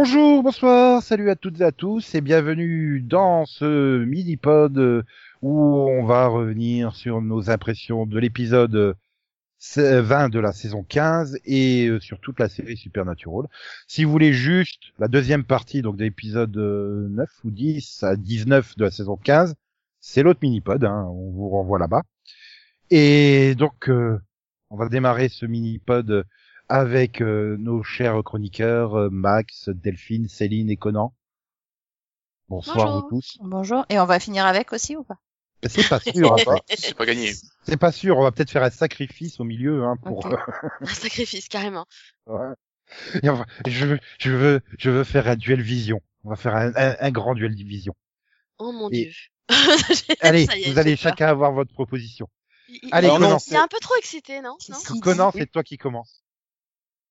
Bonjour, bonsoir, salut à toutes et à tous et bienvenue dans ce mini-pod euh, où on va revenir sur nos impressions de l'épisode 20 de la saison 15 et euh, sur toute la série Supernatural. Si vous voulez juste la deuxième partie donc de l'épisode 9 ou 10 à 19 de la saison 15, c'est l'autre mini-pod, hein, on vous renvoie là-bas. Et donc euh, on va démarrer ce mini-pod avec euh, nos chers chroniqueurs euh, Max, Delphine, Céline et Conan. Bonsoir Bonjour. vous tous. Bonjour. Et on va finir avec aussi ou pas? C'est pas sûr, hein, C'est pas gagné. c'est pas sûr. On va peut-être faire un sacrifice au milieu hein, pour. Ok. Un sacrifice, carrément. Ouais. Et enfin, je veux, je veux, je veux faire un duel vision. On va faire un, un, un grand duel vision. Oh mon Et- dieu. Allez, est, vous allez peur. chacun avoir votre proposition. Il, il- Allez, Conan. il est un peu trop excité, non, non? Conan, c'est toi qui commence.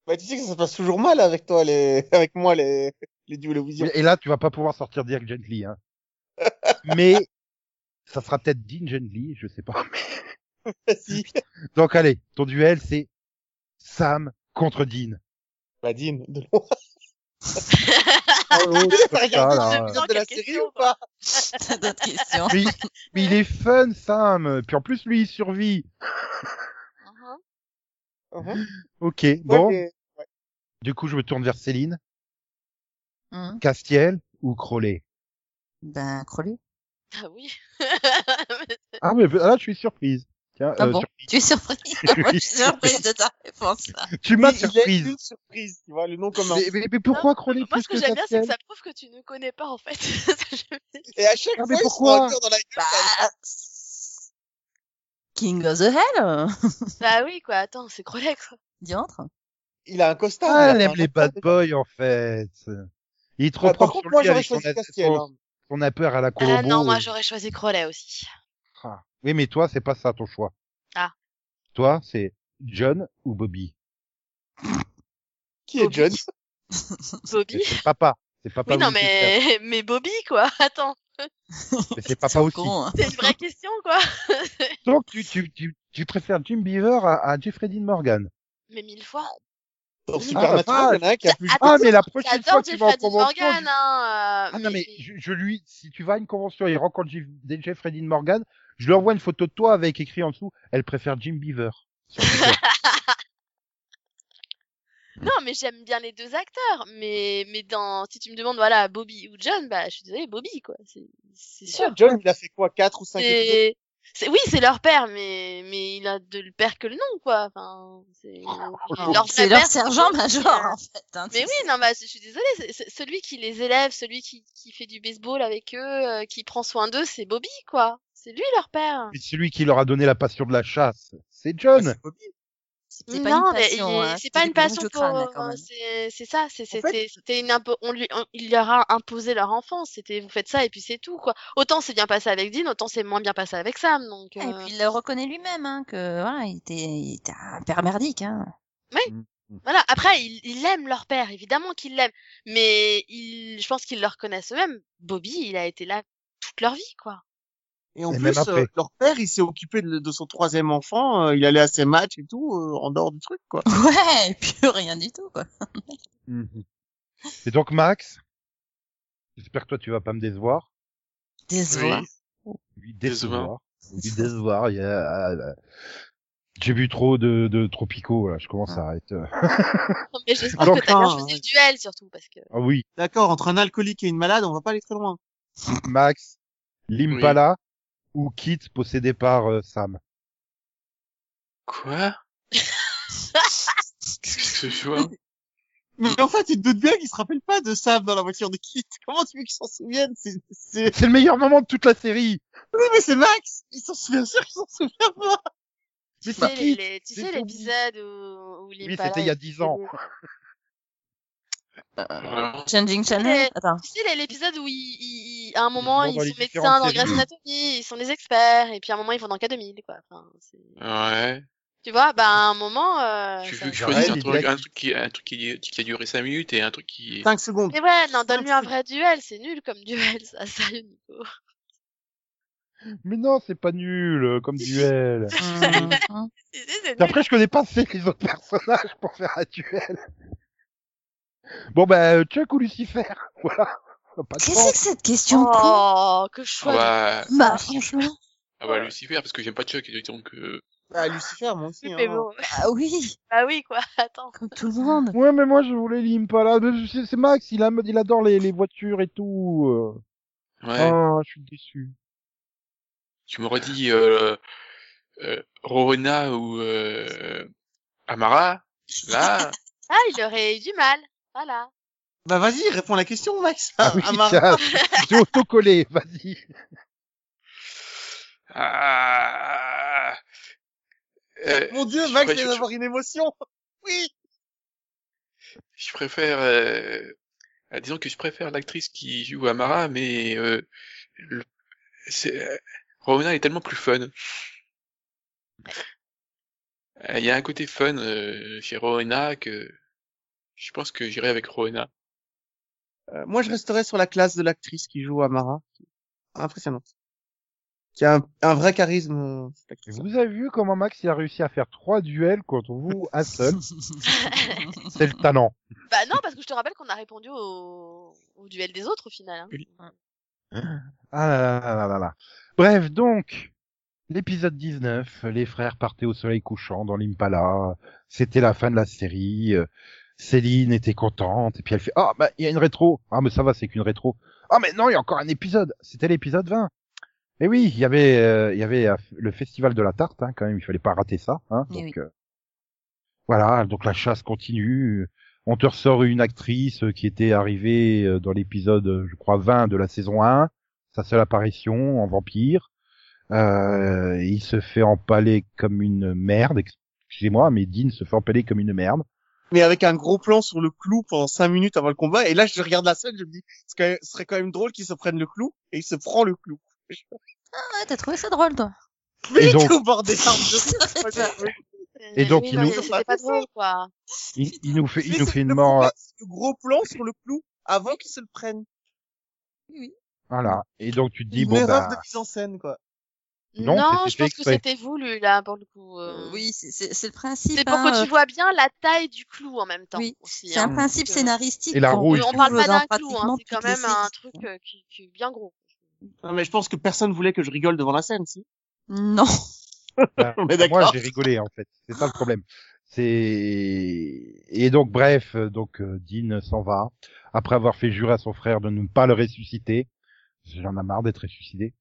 Bah, tu sais que ça se passe toujours mal avec toi, les, avec moi, les, les duels vision. Et là, tu vas pas pouvoir sortir direct gently, hein. Mais ça sera peut-être Dean gently, je sais pas. si. Donc allez, ton duel c'est Sam contre Dean. Bah, Dean, de loin. Oh, l'autre, T'as ça, de la série ou pas? D'autres questions mais, mais il est fun, Sam. Puis en plus, lui, il survit. Mhm. Mhm. Ok, bon. Ouais, Du coup, je me tourne vers Céline. Hum, Castiel ou Crowley? Ben, Crowley. Ah oui. Ah, mais là, je suis surprise. Tiens, Ah euh, bon? surprise. Tu es surpris Moi, je suis surprise de ta réponse. là. Tu m'as surprise. une surprise, tu vois, le nom commun. Mais, mais- mais pourquoi Non, Crowley Moi, ce que que j'aime bien, c'est que ça prouve que tu ne connais pas, en fait. Et à chaque Ah, fois, mais pourquoi? dans la. Bah, King of the Hell bah oui, quoi. Attends, c'est Crowley, quoi. Diantre. Il a un costard. Ah, elle pas aime les bad boys, en fait. Il est trop Ah, par propre contre, sur moi, lui j'aurais avec son, choisi Castiel. son, hein. son appeur à la Colombo. Ah non, moi, j'aurais choisi Crowley aussi. Ah. Oui, mais toi, c'est pas ça ton choix. Ah. Toi, c'est John ou Bobby? Qui est John? Bobby C'est papa. C'est papa. Oui, non, mais, mais Bobby, quoi. Attends. Mais c'est papa aussi. Hein. C'est une vraie question, quoi. Donc, tu, tu, tu, tu préfères Jim Beaver à, à Jeffrey Dean Morgan? Mais mille fois. Dans Ah, Supernatural, il y en a un qui a plus. Attends, Ah, mais la prochaine fois que tu vas en convention. Hein. euh, Ah non, mais je, je lui, si tu vas à une convention et il rencontre Jeffrey Dean Morgan, je lui envoie une photo de toi avec écrit en dessous, elle préfère Jim Beaver. Non, mais j'aime bien les deux acteurs. Mais, mais dans, si tu me demandes, voilà, Bobby ou John, bah, je suis désolée, Bobby, quoi. C'est, c'est sûr. John, il a fait quoi? 4 ou 5 épisodes? Oui, c'est leur père, mais, mais il a de le père que le nom, quoi. Enfin, c'est, leur vrai leur père, sergent major, en fait. hein, Mais oui, non, bah, je suis désolée, c'est- c'est celui qui les élève, celui qui, qui fait du baseball avec eux, euh, qui prend soin d'eux, c'est Bobby, quoi. C'est lui leur père. Et celui qui leur a donné la passion de la chasse, c'est John. Bobby. C'est pas non, une passion, il- hein, c'est pas une boulons passion pour, hein, c'est, c'est ça, fait- c'était, c'était une impo- on lui, on- il leur a imposé leur enfance, c'était, vous faites ça et puis c'est tout, quoi. Autant c'est bien passé avec Dean, autant c'est moins bien passé avec Sam, donc, Et euh, puis il le reconnaît lui-même, hein, que voilà, il était, il était un père merdique. Hein. voilà. Après, ils, ils aiment leur père, évidemment qu'ils l'aiment, mais ils, je pense qu'ils le reconnaissent eux-mêmes. Bobby, il a été là toute leur vie, quoi. Et en Et plus, euh, leur père, il s'est occupé de, de son troisième enfant, euh, il allait à ses matchs et tout, euh, en dehors du truc, quoi. Ouais, et puis rien du tout, quoi. Mhm. Et donc Max, j'espère que toi tu vas pas me décevoir. Décevoir. Oui, Décevoir. Oui, décevoir. il y a- ah, ah, J'ai bu trop de, de tropicaux, voilà, je commence à arrêter. Non, mais j'espère que t'as bien choisi le duel, surtout, parce que, Ah oui, D'accord, entre un alcoolique et une malade, on va pas aller très loin. Max, l'Impala ou Kit possédé par euh, Sam. Quoi? Qu'est-ce que c'est que ce choix Mais en fait, tu te doutes bien qu'il se rappelle pas de Sam dans la voiture de Kit. Comment tu veux qu'il s'en souvienne? C'est, c'est, C'est le meilleur moment de toute la série. oui, mais c'est Max! Il s'en souvient sûr qu'il s'en souvient pas! tu Mais sais, c'est les, tu sais l'épisode où, où Oui, l'Impala, c'était il y a dix ans. Voilà. Changing Channel? Attends. Tu sais, l'épisode où ils, ils- à un moment, ils sont médecins dans. Grey's Anatomy, ils sont des experts, et puis à un moment, ils vont dans K2000, quoi. Enfin, Ouais. tu vois, bah, à un moment, euh, Tu veux que je Ouais, choisisse un truc, blagues. un truc qui, un truc qui, qui a duré 5 minutes et un truc qui... 5 secondes. C'est vrai, non, donne-lui un vrai duel, c'est nul comme duel, ça, sérieux, Nico. Mais non, c'est pas nul euh, comme duel. Et nul. après, je connais pas assez les autres personnages pour faire un duel. Bon bah Chuck ou Lucifer, voilà. Qu'est-ce que chance. c'est que cette question con Oh, que Ah choix. bah, Bah, franchement. ah bah Lucifer, parce que j'aime pas Chuck, et donc, euh, Ah, Lucifer, moi aussi. Hein. bon. Ah oui, Bah oui, quoi. Attends. comme tout le monde. Ouais, mais moi je voulais l'Impala. Mais C'est c'est Max, il, a, il adore les, les voitures et tout. euh. ouais. Ah, je suis déçu. Tu m'aurais dit, euh, euh, Rowena ou, euh, Amara. Là, Ah, il aurait eu du mal. Voilà. Bah vas-y, réponds à la question, Max. Ah oui, autocollé, vas-y. ah, euh, Mon dieu, Max vient je- d'avoir une émotion. Oui. je préfère, euh, euh, disons que je préfère l'actrice qui joue Amara, mais, euh, le- c'est, euh, est tellement plus fun. Il y a un côté fun chez Rowena que je pense que j'irai avec Rowena. Euh, moi, je resterai sur la classe de l'actrice qui joue Amara. Impressionnante. Qui a un, un vrai charisme. Vous avez vu comment Max il a réussi à faire trois duels contre vous, un seul? C'est le talent. Bah non, parce que je te rappelle qu'on a répondu au, au duel des autres au final. Hein. Oui. Ah là là là là là. Bref, donc, l'épisode 19, les frères partaient au soleil couchant dans l'Impala. C'était la fin de la série. Céline était contente. Et puis elle fait, ah, bah, il y a une rétro. Ah, mais ça va, c'est qu'une rétro. Ah, mais non, il y a encore un épisode. C'était l'épisode 20. Et oui, il y avait, euh, il y avait euh, le festival de la tarte, hein, quand même. Il fallait pas rater ça, hein. Eh Donc, oui. euh, voilà. Donc la chasse continue. On te ressort une actrice qui était arrivée euh, dans l'épisode, je crois, 20 de la saison 1 sa seule apparition en vampire. Euh, il se fait empaler comme une merde. Excusez-moi, mais Dean se fait empaler comme une merde. Mais avec un gros plan sur le clou pendant cinq minutes avant le combat. Et là, je regarde la scène, je me dis, ce serait- ce serait quand même drôle qu'il se prenne le clou. Et il se prend le clou. Ah, t'as trouvé ça drôle, toi Mais donc- il était au bord des arbres de rire. Et donc, oui, il nous- mais c'était pas drôle, quoi. Il, il nous fait, il nous fait une mort. le gros plan sur le clou avant qu'il se le prenne. Voilà. Et donc tu te dis Une bon erreur bah, de mise en scène, quoi. Non, je pense que c'était voulu, là, pour le coup. euh. Oui, c'est- c'est c'est le principe. C'est pour hein, que euh, tu vois bien la taille du clou en même temps. Oui, C'est hein. un principe Donc, euh, scénaristique. Et la rouille. On parle pas d'un clou, hein, c'est quand même un truc euh, qui, qui est bien gros. Non, mais je pense que personne voulait que je rigole devant la scène, si. Non. bah, moi j'ai rigolé en fait. C'est ça le problème. C'est et donc bref, donc Dean s'en va après avoir fait jurer à son frère de ne pas le ressusciter. J'en ai marre d'être ressuscité.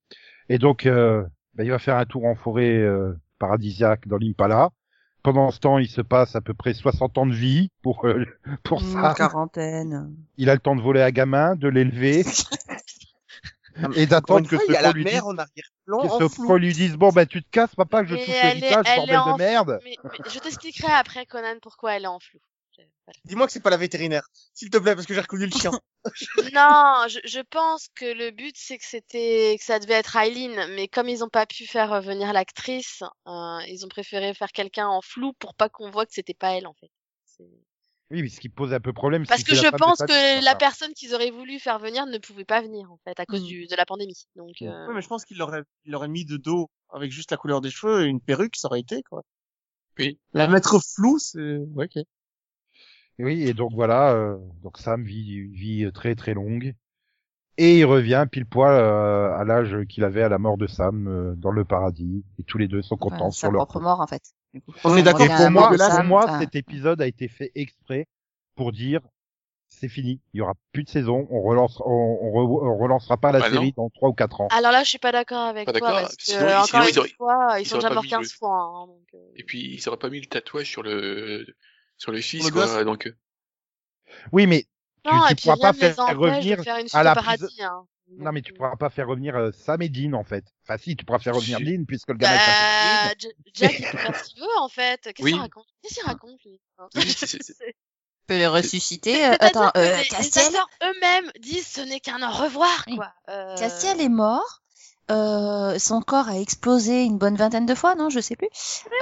Et donc euh, bah, il va faire un tour en forêt euh, paradisiaque dans l'Impala. Pendant ce temps, il se passe à peu près 60 ans de vie pour euh, pour Une ça. quarantaine. Il a le temps de voler à gamin, de l'élever et d'attendre que ce la lui dise que ce lui dise bon ben tu te casses papa que je touche l'héritage bordel de merde Mais, mais je t'expliquerai après, Conan, pourquoi elle est en flou. Voilà. Dis-moi que c'est pas la vétérinaire. S'il te plaît, parce que j'ai reconnu le chien. Non, je, je pense que le but c'est que c'était que ça devait être Eileen, mais comme ils ont pas pu faire revenir l'actrice, euh, ils ont préféré faire quelqu'un en flou pour pas qu'on voit que c'était pas elle en fait. Oui mais ce qui pose un peu problème Parce que c'est je pense que la personne qu'ils auraient voulu faire venir ne pouvait pas venir en fait à cause Mm. du, de la pandémie. Donc euh, Ouais, mais je pense qu'il l'aurait, il l'aurait mis de dos avec juste la couleur des cheveux et une perruque, ça aurait été, quoi. Oui. La mettre floue, c'est, ouais, ok. Oui et donc voilà euh, donc Sam vit une vie très très longue et il revient pile poil euh, à l'âge qu'il avait à la mort de Sam euh, dans le paradis et tous les deux sont contents Enfin, sur sa leur propre mort, en fait. Du coup. On est d'accord pour moi pour moi enfin, cet épisode a été fait exprès pour dire c'est fini il y aura plus de saison on relance on, on, re- on relancera pas la Bah non. série dans trois ou quatre ans alors là je suis pas d'accord avec Pas toi d'accord, parce que sinon- encore sinon, une ils auraient- fois ils ils sont déjà morts mis 15 le- fois. hein, donc, euh, Et puis, ils auraient pas mis le tatouage sur le, sur le fils, le quoi. gosse. Donc, euh, oui mais tu, Non, tu et pourras pas ne les faire revenir faire une à la prise- paradis. Hein. non mais tu pourras pas faire revenir euh, Sam et Dean en fait enfin si tu pourras faire revenir Dean puisque le est Bah, J- Jack, il peut faire ce qu'il veut, en fait. Qu'est-ce Oui. qu'il raconte? Qu'est-ce qu'il raconte, lui? Hein? Peut les ressusciter. Euh, attends, euh, les, les Castiel, acteurs eux-mêmes disent ce n'est qu'un au revoir, quoi. Euh, Castiel est mort. Euh, son corps a explosé une bonne vingtaine de fois, non, je sais plus.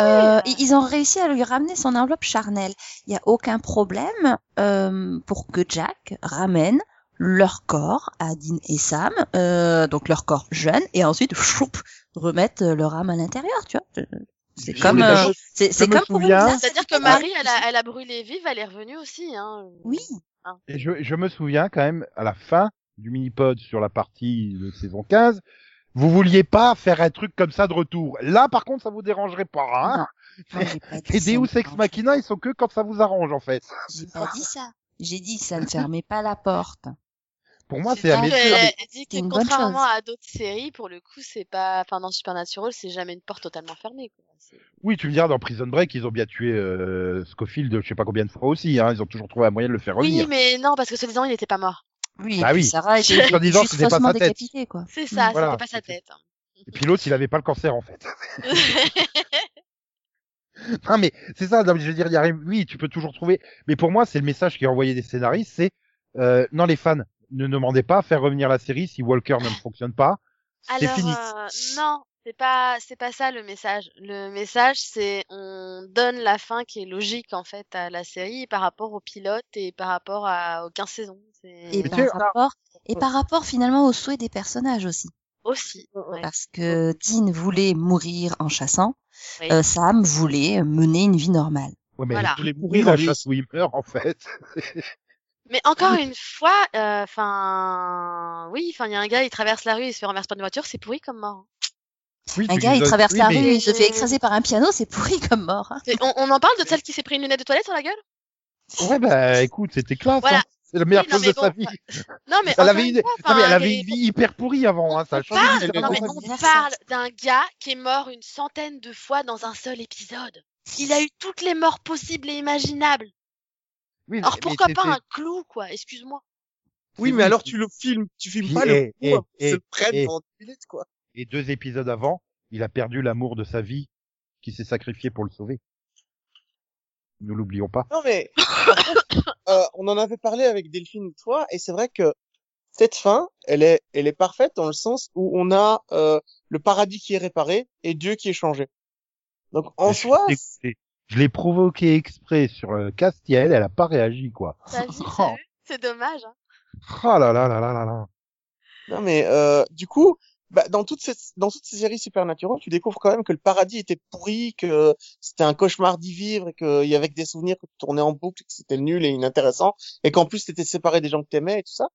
Euh, ils- ils ont réussi à lui ramener son enveloppe charnelle. Il n'y a aucun problème euh, pour que Jack ramène leur corps à Dean et Sam, euh, donc leur corps jeune, et ensuite choup, remettre leur âme à l'intérieur, tu vois. C'est comme, me euh, c'est c'est me comme pour C'est-à-dire que Marie, elle a, elle a brûlé vive, elle est revenue aussi. Hein. Oui, Hein. Et je, je me souviens quand même, à la fin du mini-pod sur la partie de saison 15, vous vouliez pas faire un truc comme ça de retour. Là, par contre, ça vous dérangerait pas, hein j'ai pas ça Deus Ex. Machina, ils sont que quand ça vous arrange, en fait. J'ai pas dit ça. J'ai dit ça ne fermait pas la porte. Pour moi, C'est. Elle dit c'est que une bonne contrairement à d'autres séries, pour le coup, c'est pas, enfin, dans Supernatural, c'est jamais une porte totalement fermée, quoi. Oui, tu me diras, dans Prison Break, ils ont bien tué euh, Scofield, je sais pas combien de fois aussi, hein. Ils ont toujours trouvé un moyen de le faire Oui, revenir. mais non, parce que soi-disant, il n'était pas mort. Oui, Bah et puis oui. Sarah était En disant que juste c'était pas sa tête. quoi. C'est ça, Voilà. c'était pas sa tête. hein. Et puis l'autre, il avait pas le cancer, en fait. Non, mais c'est ça, non, je veux dire, il y a oui, tu peux toujours trouver. Mais pour moi, c'est le message qui est envoyé des scénaristes, c'est, euh, non, les fans, ne demandez pas à faire revenir la série si Walker ne fonctionne pas. C'est Alors, fini. euh, non, c'est pas, c'est pas ça le message. Le message, c'est on donne la fin qui est logique en fait à la série par rapport au pilote et par rapport à aux 15 saisons. Et par tu rapport, et par rapport finalement aux souhaits des personnages aussi. aussi. ouais. Parce que Dean voulait mourir en chassant, Oui. euh, Sam voulait mener une vie normale. Ouais, mais Voilà. elle voulait mourir la oui. chasse où il meurt, en fait. Mais encore une fois, enfin, oui, enfin, il y a un gars, il traverse la rue, il se fait renverser par une voiture, c'est pourri comme mort. Oui, Un gars, il traverse oui, la mais- rue, il se fait écraser par un piano, c'est pourri comme mort. hein. On, on en parle de celle qui s'est pris une lunette de toilette sur la gueule? Ouais, bah, écoute, c'était classe, Voilà. hein. C'est la meilleure Oui, chose de sa vie. Non, mais Elle avait une fois, non, mais elle avait une vie hyper pourrie avant, hein, ça parle, non, mais complètement- on parle d'un gars qui est mort une centaine de fois dans un seul épisode. Il a eu toutes les morts possibles et imaginables. Oui, Alors pourquoi pas un clou, quoi? Excuse-moi. Oui, mais alors tu le filmes, tu filmes pas le eh, coup, eh, se prennent pendant 10 minutes, quoi. Et deux épisodes avant, il a perdu l'amour de sa vie, qui s'est sacrifié pour le sauver. Nous l'oublions pas. Non, mais, euh, on en avait parlé avec Delphine fois, et c'est vrai que cette fin, elle est, elle est parfaite dans le sens où on a euh, le paradis qui est réparé et Dieu qui est changé. Donc, en Je- soi, je l'ai provoqué exprès sur euh, Castiel, elle a pas réagi, quoi. C'est dommage. Hein. Oh là là là là là là. Non mais euh, du coup, bah, dans toutes ces dans toutes ces séries supernatural, tu découvres quand même que le paradis était pourri, que c'était un cauchemar d'y vivre, et qu'il y avait que des souvenirs que tu tournais en boucle, que c'était nul et inintéressant, et qu'en plus t'étais séparé des gens que t'aimais et tout ça.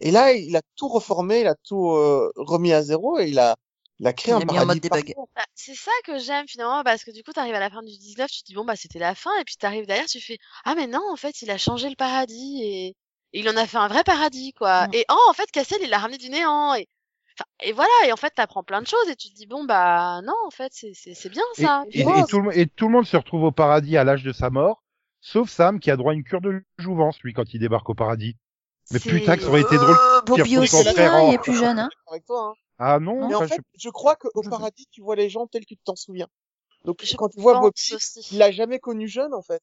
Et là, il a tout reformé, il a tout euh, remis à zéro et il a il a créé Il un l'a mis en paradis. Bah, c'est ça que j'aime finalement parce que du coup t'arrives à la fin du 19, tu te dis bon bah c'était la fin et puis t'arrives derrière, tu fais ah mais non en fait il a changé le paradis et, et il en a fait un vrai paradis quoi. Mm. Et oh en fait Cassel il l'a ramené du néant et et voilà et en fait t'apprends plein de choses et tu te dis bon bah non en fait c'est c'est c'est bien ça. et- tout le, et tout le monde se retrouve au paradis à l'âge de sa mort, sauf Sam qui a droit à une cure de jouvence, lui, quand il débarque au paradis. Mais C'est- putain, que ça aurait été drôle. Euh, Bobby Pierre aussi, il en- est plus jeune. Hein. Avec toi, hein. Ah non, Mais en fait, je- je crois qu'au paradis, tu vois les gens tels que tu t'en souviens. Donc Je quand tu vois Bobby, aussi. il l'a jamais connu jeune en fait.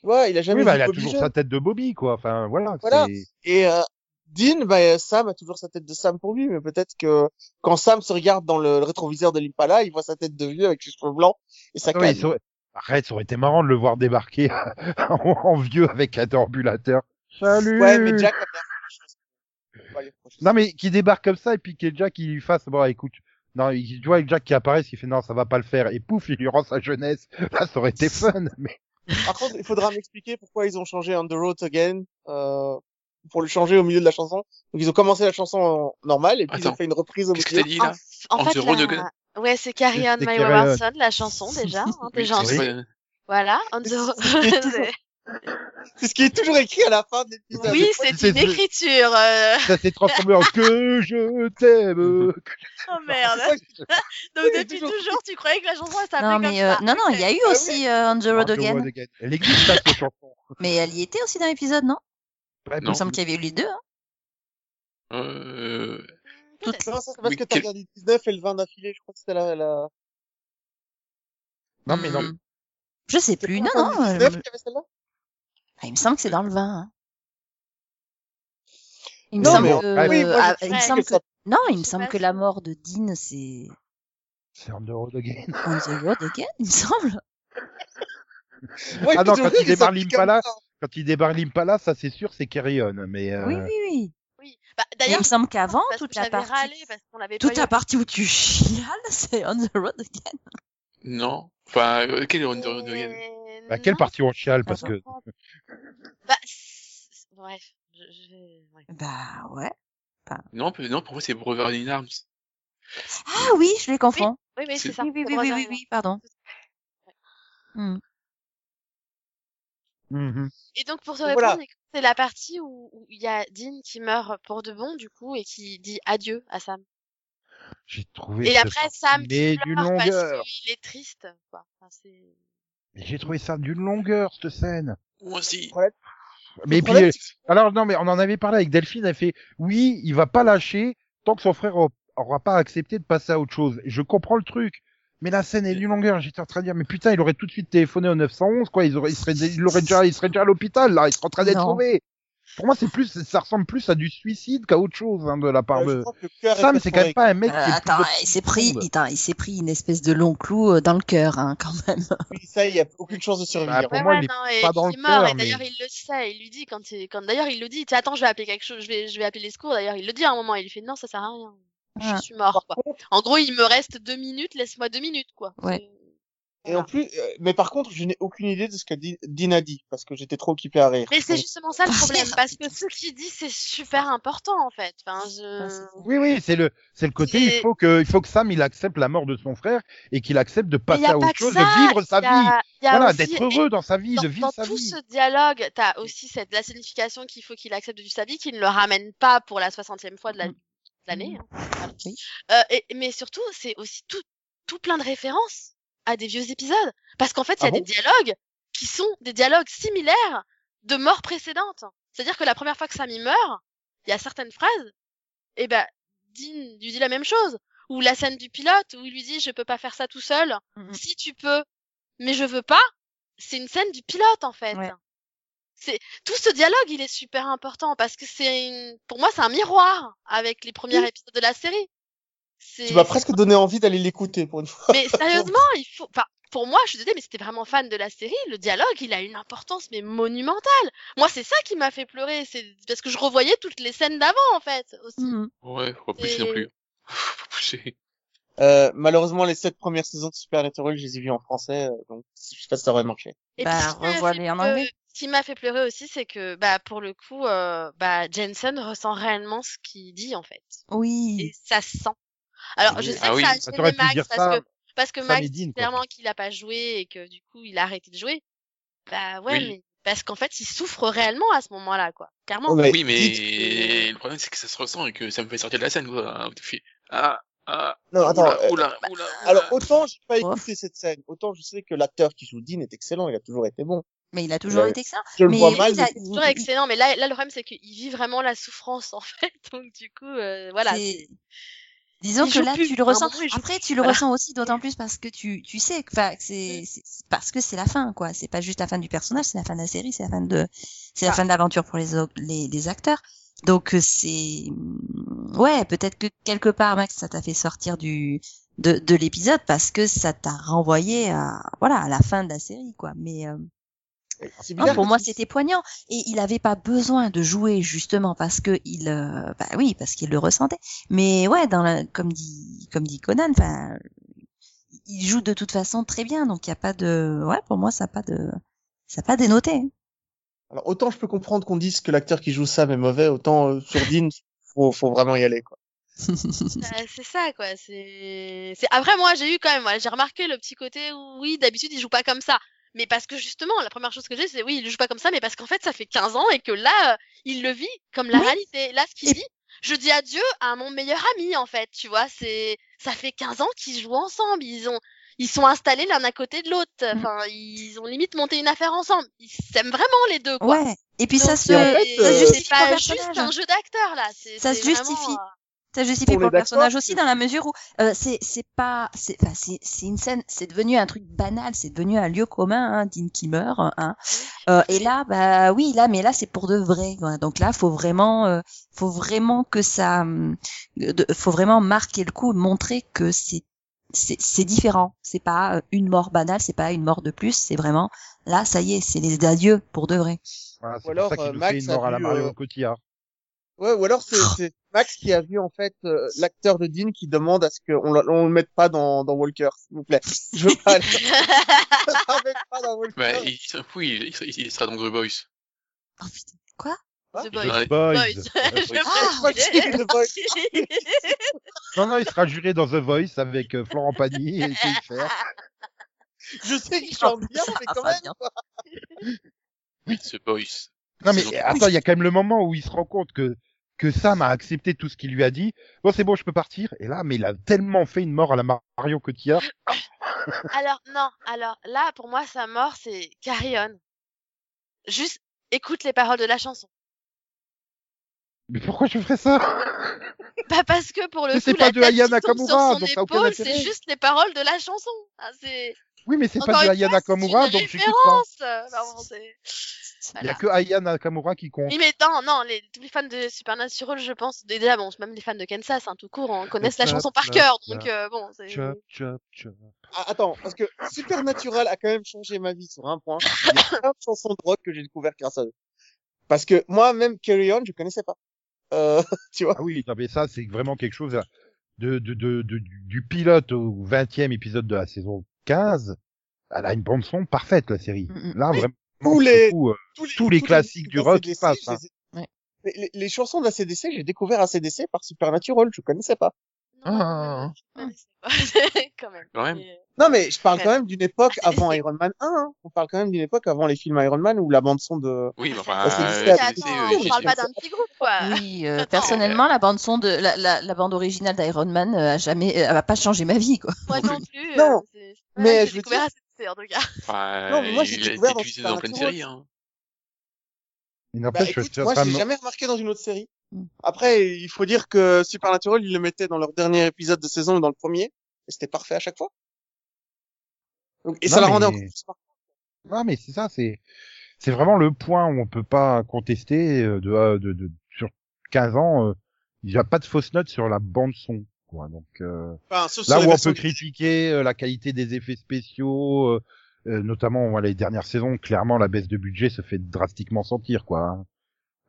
Tu vois, il a jamais oui, bah, vu il a Bobby toujours jeune. sa tête de Bobby, quoi. Enfin, voilà. Voilà. c'est- Et euh, Dean, bah, Sam a toujours sa tête de Sam pour lui, mais peut-être que quand Sam se regarde dans le, le rétroviseur de l'Impala, il voit sa tête de vieux avec ses cheveux blancs et sa Ah canne. Arrête, ça aurait été marrant de le voir débarquer en, en vieux avec un déambulateur. Salut Ouais, mais Jack a bien fait les choses. Non, mais qui débarque comme ça et puis que Jack il lui fasse, bon, écoute, non, il- tu vois, Jack qui apparaît, il fait non, ça va pas le faire, et pouf, il lui rend sa jeunesse. Là, ça aurait été fun, mais Par contre, il faudra m'expliquer pourquoi ils ont changé On the Road Again, euh, pour le changer au milieu de la chanson. Donc ils ont commencé la chanson en- normale et puis ils ont fait une reprise au Qu'est-ce que milieu. t'as dit là En, en On fait la- again. ouais c'est Carry On My Carry Wayward On. Son la chanson déjà hein, Oui, déjà c'est Oui. vrai. voilà On the C'est- ce qui est toujours écrit à la fin de l'épisode. Oui, c'est- une écriture. euh, ça s'est transformé en que je t'aime. Oh merde. Donc Oui, depuis toujours. toujours, tu croyais que la chanson s'appelait Non, comme mais euh, ça. non, non, il y a eu Ah aussi euh, On the Road Again. Elle existe, cette chanson. Mais elle y était aussi dans l'épisode, non? Ouais, Il me semble qu'il y avait eu les deux. Hein. Euh... Tout- Non, ça c'est parce Mais que t'as quel- regardé 19 et le 20 d'affilée. Je crois que c'était la, la... Non, mais non. Hmm. Je sais plus. Non, non. du euh, 19 qu'il y avait celle-là? Ah, il me semble que c'est dans le 20. hein. Il me Non, semble mais- que, Ah oui, moi, ah, il me semble que ça- que non, il me semble que la mort de Dean c'est C'est on the road again. On the Road Again, il me semble. Ouais, Ah non, quand il démarre l'Impala. Quand il débarque l'Impala, ça c'est sûr, c'est Carry On, mais euh... Oui, oui, oui. Oui. Bah, Et il D'ailleurs, me semble qu'avant toute la partie, râlé parce toute pas la eu. partie où tu chiales, c'est On the Road Again. Non. Enfin, euh, quel est On the Road Again? Bah, quelle non, partie on chiale parce que Bah, c'est- ouais. Je, je vais- ouais. Bah ouais. Non, non, pour moi, c'est Brother in Arms. Ah oui, je les confonds. Oui, oui, c'est C'est- ça. Oui, oui, oui, oui, oui, oui, pardon. Hmm. Mhm. Et donc pour te répondre, voilà. c'est la partie où il y a Dean qui meurt pour de bon du coup et qui dit adieu à Sam. J'ai trouvé Et après Sam mais qui d'une pleure parce longueur. qu'il est triste. Quoi. Enfin, c'est- Mais J'ai trouvé ça d'une longueur cette scène. Moi aussi. Mais Le puis euh, alors non mais on en avait parlé avec Delphine, elle fait oui, il va pas lâcher tant que son frère aura- aura pas accepté de passer à autre chose. Je comprends le truc. Mais la scène est d'une longueur, j'étais en train de dire mais putain, il aurait tout de suite téléphoné au 911 quoi, il aurait il serait il aurait déjà il serait déjà à l'hôpital là, il serait en train d'être sauvé. Pour moi, c'est plus ça ressemble plus à du suicide qu'à autre chose hein, de la part euh, de Sam, c'est quand même pas un mec Euh, qui est attends, plus il s'est pris, il, attends, il s'est pris une espèce de long clou euh, dans le cœur, hein, quand même. Oui, ça, il y a aucune chance de survivre. Bah, pour Ouais, moi, ouais, il est non, pas dans il le est mort, cœur, et d'ailleurs mais- il le sait, il lui dit quand, il- quand d'ailleurs il le dit, attends, je vais appeler quelque chose, je vais, je vais appeler les secours, d'ailleurs il le dit à un moment, il lui fait non, ça sert à rien, je Ah. suis mort, quoi. contre, En gros, il me reste deux minutes, laisse-moi deux minutes, quoi. Ouais. Et en plus, euh, mais par contre, je n'ai aucune idée de ce qu'a dit Dean a dit, parce que j'étais trop occupé à rire. Mais c'est justement ça le Ah, problème, parce que ce qu'il dit, c'est super important, en fait. Enfin, Ah, je... c'est- Oui, oui, c'est le, c'est le côté. Il faut que, il faut que Sam il accepte la mort de son frère et qu'il accepte de passer à pas autre chose, ça, de vivre sa y a- vie. y a Voilà, aussi- d'être heureux dans sa vie, dans, de vivre dans sa tout vie. ce dialogue, t'as aussi cette, la signification qu'il faut qu'il accepte de vivre sa vie, qu'il ne le ramène pas pour la soixantième fois de la- de l'année. hein. Voilà. Oui. Euh, et, mais surtout, c'est aussi tout, tout plein de références à des vieux épisodes. Parce qu'en fait, il y a Ah bon? des dialogues qui sont des dialogues similaires de morts précédentes. C'est-à-dire que la première fois que Sam y meurt, il y a certaines phrases, et ben, Dean lui dit la même chose. Ou la scène du pilote où il lui dit je peux pas faire ça tout seul. Mhm. Si tu peux, mais je veux pas. C'est une scène du pilote en fait. Ouais. C'est tout ce dialogue, il est super important parce que c'est une... pour moi c'est un miroir avec les premiers Oui. épisodes de la série. C'est Tu m'as presque donné envie d'aller l'écouter pour une fois. mais sérieusement, il faut enfin pour moi, je suis désolée, mais c'était vraiment fan de la série. Le dialogue, il a une importance mais monumentale. Moi, c'est ça qui m'a fait pleurer. C'est parce que je revoyais toutes les scènes d'avant, en fait. Aussi. Mhm. Ouais, faut pas pousser non plus. Faut pas pousser. Euh, malheureusement, les sept premières saisons de Supernatural, je les ai vues en français, euh, donc je sais pas si ça aurait marché. Et Bah, revois-les en anglais. Ce qui m'a fait pleurer aussi, c'est que, bah, pour le coup, euh, bah, Jensen ressent réellement ce qu'il dit, en fait. Et Oui. ça se sent. Alors, Oui. je sais Ah que oui, ça a gêné Max dire parce ça, que, parce que Sam Max et quoi. clairement qu'il a pas joué et que, du coup, il a arrêté de jouer. Bah, ouais, Oui. mais, parce qu'en fait, il souffre réellement à ce moment-là, quoi. Clairement. Oh, mais Oui, mais le problème, c'est que ça se ressent et que ça me fait sortir de la scène, quoi. Ah, ah, Non, attends. oula, euh, oula, oula, alors, autant j'ai pas écouté cette scène, autant je sais que l'acteur qui joue Dean est excellent, il a toujours été bon. Mais il a toujours Ouais. été excellent. Je Mais vois oui, mal. il a- mais- toujours excellent, mais là, là, le problème, c'est qu'il vit vraiment la souffrance, en fait. Donc, du coup, euh, voilà. Disons Il que là, plus. tu le ressens. moment, Après, plus. tu le Voilà. ressens aussi d'autant plus parce que tu, tu sais que, enfin, que c'est, parce que c'est la fin, quoi. C'est pas juste la fin du personnage, c'est la fin de la série, c'est la fin de, c'est la fin de l'aventure pour les, les, les acteurs. Donc, euh, c'est, ouais, peut-être que quelque part, Max, ça t'a fait sortir du, de, de l'épisode parce que ça t'a renvoyé à, voilà, à la fin de la série, quoi. Mais, euh, non, pour moi, c'était poignant. Et il avait pas besoin de jouer, justement, parce que il, euh, bah oui, parce qu'il le ressentait. Mais ouais, dans la, comme dit, comme dit Conan, enfin, il joue de toute façon très bien. Donc, il y a pas de, ouais, pour moi, ça a pas de, ça a pas dénoté. hein. Alors, autant je peux comprendre qu'on dise que l'acteur qui joue Sam est mauvais, autant euh, sur Dean, faut, faut vraiment y aller, quoi. Euh, c'est ça quoi c'est c'est après moi j'ai eu quand même voilà, j'ai remarqué le petit côté où oui d'habitude il joue pas comme ça mais parce que justement la première chose que j'ai c'est oui il joue pas comme ça mais parce qu'en fait ça fait 15 ans et que là euh, il le vit comme la Oui. réalité là ce qu'il Et- dit je dis adieu à mon meilleur ami en fait tu vois c'est ça fait 15 ans qu'ils jouent ensemble ils ont ils sont installés l'un à côté de l'autre Mm. enfin ils ont limite monté une affaire ensemble ils s'aiment vraiment les deux quoi Ouais. Et puis ça se, Et en c'est- fait, ça euh, se c'est justifie pour pas juste un jeu d'acteur là c'est Ça c'est se justifie. vraiment, euh, Ça justifie pour le personnage aussi que- dans la mesure où euh, c'est c'est pas c'est enfin c'est c'est une scène c'est devenu un truc banal c'est devenu un lieu commun hein, Dean qui meurt hein Euh, et là bah oui là mais là c'est pour de vrai quoi. donc là faut vraiment euh, faut vraiment que ça hum, de- faut vraiment marquer le coup montrer que c'est c'est c'est différent. C'est pas euh, une mort banale c'est pas une mort de plus c'est vraiment là ça y est c'est les adieux pour de vrai. Voilà, Ou c'est alors, euh, Max fait une a mort à la euh, Cotillard. Ouais, ou alors c'est c'est Max qui a vu en fait euh, l'acteur de Dean qui demande à ce qu'on le- on le mette pas dans, dans Walker, s'il vous plaît. Je veux pas, le- on le mette pas dans Walker. Bah, il s'en fout, il, il, il sera dans The Boys. oh putain quoi? The. Boys. The Boys. Boys. Non, non, il sera juré dans The Voice avec euh, Florent Pagny et Jennifer. Je sais qu'il chante bien, mais Ah, quand même. Oui, The Boys. Non, mais attends, il y a quand même le moment où il se rend compte que que Sam a accepté tout ce qu'il lui a dit. Bon, c'est bon, je peux partir. Et là, mais il a tellement fait une mort à la Marion Cotillard. Alors, non, alors là, pour moi, sa mort, c'est Carry On. Juste, écoute les paroles de la chanson. Mais pourquoi je ferais ça? Bah parce que pour le Mais coup, pas la de tête Nakamura, sur son épaule, c'est juste les paroles de la chanson. Ah, Oui, mais c'est pas de Aya Nakamura, c'est une donc j'écoute pas. référence. Il y a Voilà. que Aya Nakamura qui compte. Oui, mais non, non, les, tous les fans de Supernatural, je pense, déjà, bon, même les fans de Kansas, hein, tout court, hein, connaissent la Chop, chanson par chop, cœur, chop. donc euh, bon, c'est... Chop, chop, chop. Ah, attends, parce que Supernatural a quand même changé ma vie sur un point. Il y a plein de chansons de rock que j'ai découvert grâce à eux. Parce que moi, même Carry On, je connaissais pas. Euh, tu vois. Ah oui, non, mais ça, c'est vraiment quelque chose là, de, de, de, de- du- du pilote au 20e épisode de la saison 15. Elle a une bande son parfaite, la série. Mm, mm. Là, vraiment. Tous pour les- le coup, euh, Tous les, Tous les classiques du rock CDC, passent, hein. Ouais. Les, chansons de la CDC, j'ai découvert à CDC par Supernatural, je connaissais pas. Non, Ah. je connaissais pas, quand même. Quand même. Mais, euh, Non, mais je parle Ouais. quand même d'une époque Ah, avant. Iron Man 1. Hein. On parle quand même d'une époque avant les films Iron Man où la bande son de. Oui, mais enfin, c'est euh, euh, attends, oui, on parle pas d'un petit groupe, quoi. Oui, euh, personnellement, la bande son de la, la, la bande originale d'Iron Man euh, a jamais, euh, elle va pas changer ma vie, quoi. Moi non plus. Non, euh, mais je veux dire- en tout cas. Enfin, Non, mais moi, j'ai il a été découvert dans utilisé dans plein de séries. Hein. il Bah, écoute, moi, mo- jamais remarqué dans une autre série. Mm. Après, il faut dire que Supernatural, ils le mettaient dans leur dernier épisode de saison ou dans le premier. Et c'était parfait à chaque fois. Donc, et ça la rendait encore plus parfait. Non, mais c'est ça, c'est c'est vraiment le point où on peut pas contester euh, de, euh, de, de sur 15 ans, euh, il n'y a pas de fausse note sur la bande son. Quoi. Donc euh, Enfin, sauf là où on peut critiquer euh, la qualité des effets spéciaux, euh, euh, notamment voilà, les dernières saisons, clairement la baisse de budget se fait drastiquement sentir. quoi. hein.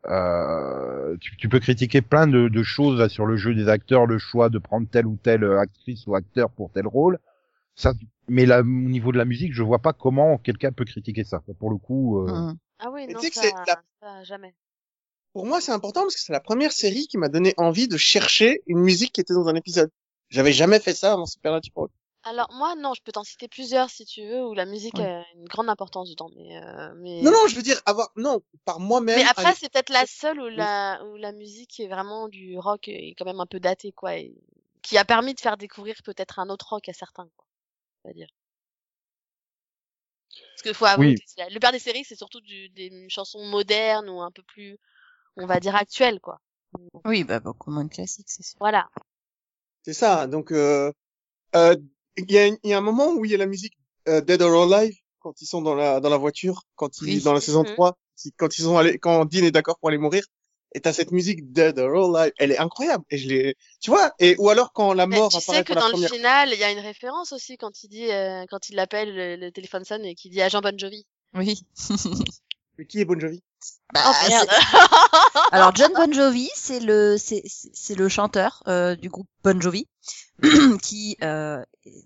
Euh, tu, tu peux critiquer plein de, de choses là, sur le jeu des acteurs, le choix de prendre telle ou telle euh, actrice ou acteur pour tel rôle. Ça, mais là, au niveau de la musique, je vois pas comment quelqu'un peut critiquer ça. Pour le coup, euh, Mm. Ah oui, non, ça, la- ça, jamais. Pour moi, c'est important parce que c'est la première série qui m'a donné envie de chercher une musique qui était dans un épisode. J'avais jamais fait ça avant Supernatural. Alors moi, non, je peux t'en citer plusieurs si tu veux, où la musique Ouais. a une grande importance dedans. Mais, euh, mais... Non, non, je veux dire avoir, non, par moi-même. Mais après, c'est peut-être la seule où la, où la musique est vraiment du rock est quand même un peu datée, quoi, et qui a permis de faire découvrir peut-être un autre rock à certains, quoi. On va dire. Parce que faut avouer Oui. le père des séries, c'est surtout du, des chansons modernes ou un peu plus, on va dire actuelles, quoi. Oui, bah, beaucoup moins de classiques, c'est sûr. Voilà. C'est ça. Donc, euh, euh, il y, a, il y a un moment où il y a la musique euh, Dead or Alive quand ils sont dans la dans la voiture, quand ils Oui. dans la saison Mhm. 3, si- quand ils sont allés, quand Dean est d'accord pour aller mourir. Et t'as cette musique Dead or Alive, elle est incroyable. Et je l'ai, tu vois. Et ou alors quand la Mais mort tu apparaît sais que dans le final, il y a une référence aussi quand il dit, euh, quand il l'appelle, le, le téléphone sonne et qu'il dit à Jean Bon Jovi. Oui. Mais Qui est Bon Jovi? Bah, oh c'est- merde. Alors John Bon Jovi, c'est le c'est c'est c'est le chanteur euh, du groupe Bon Jovi qui euh,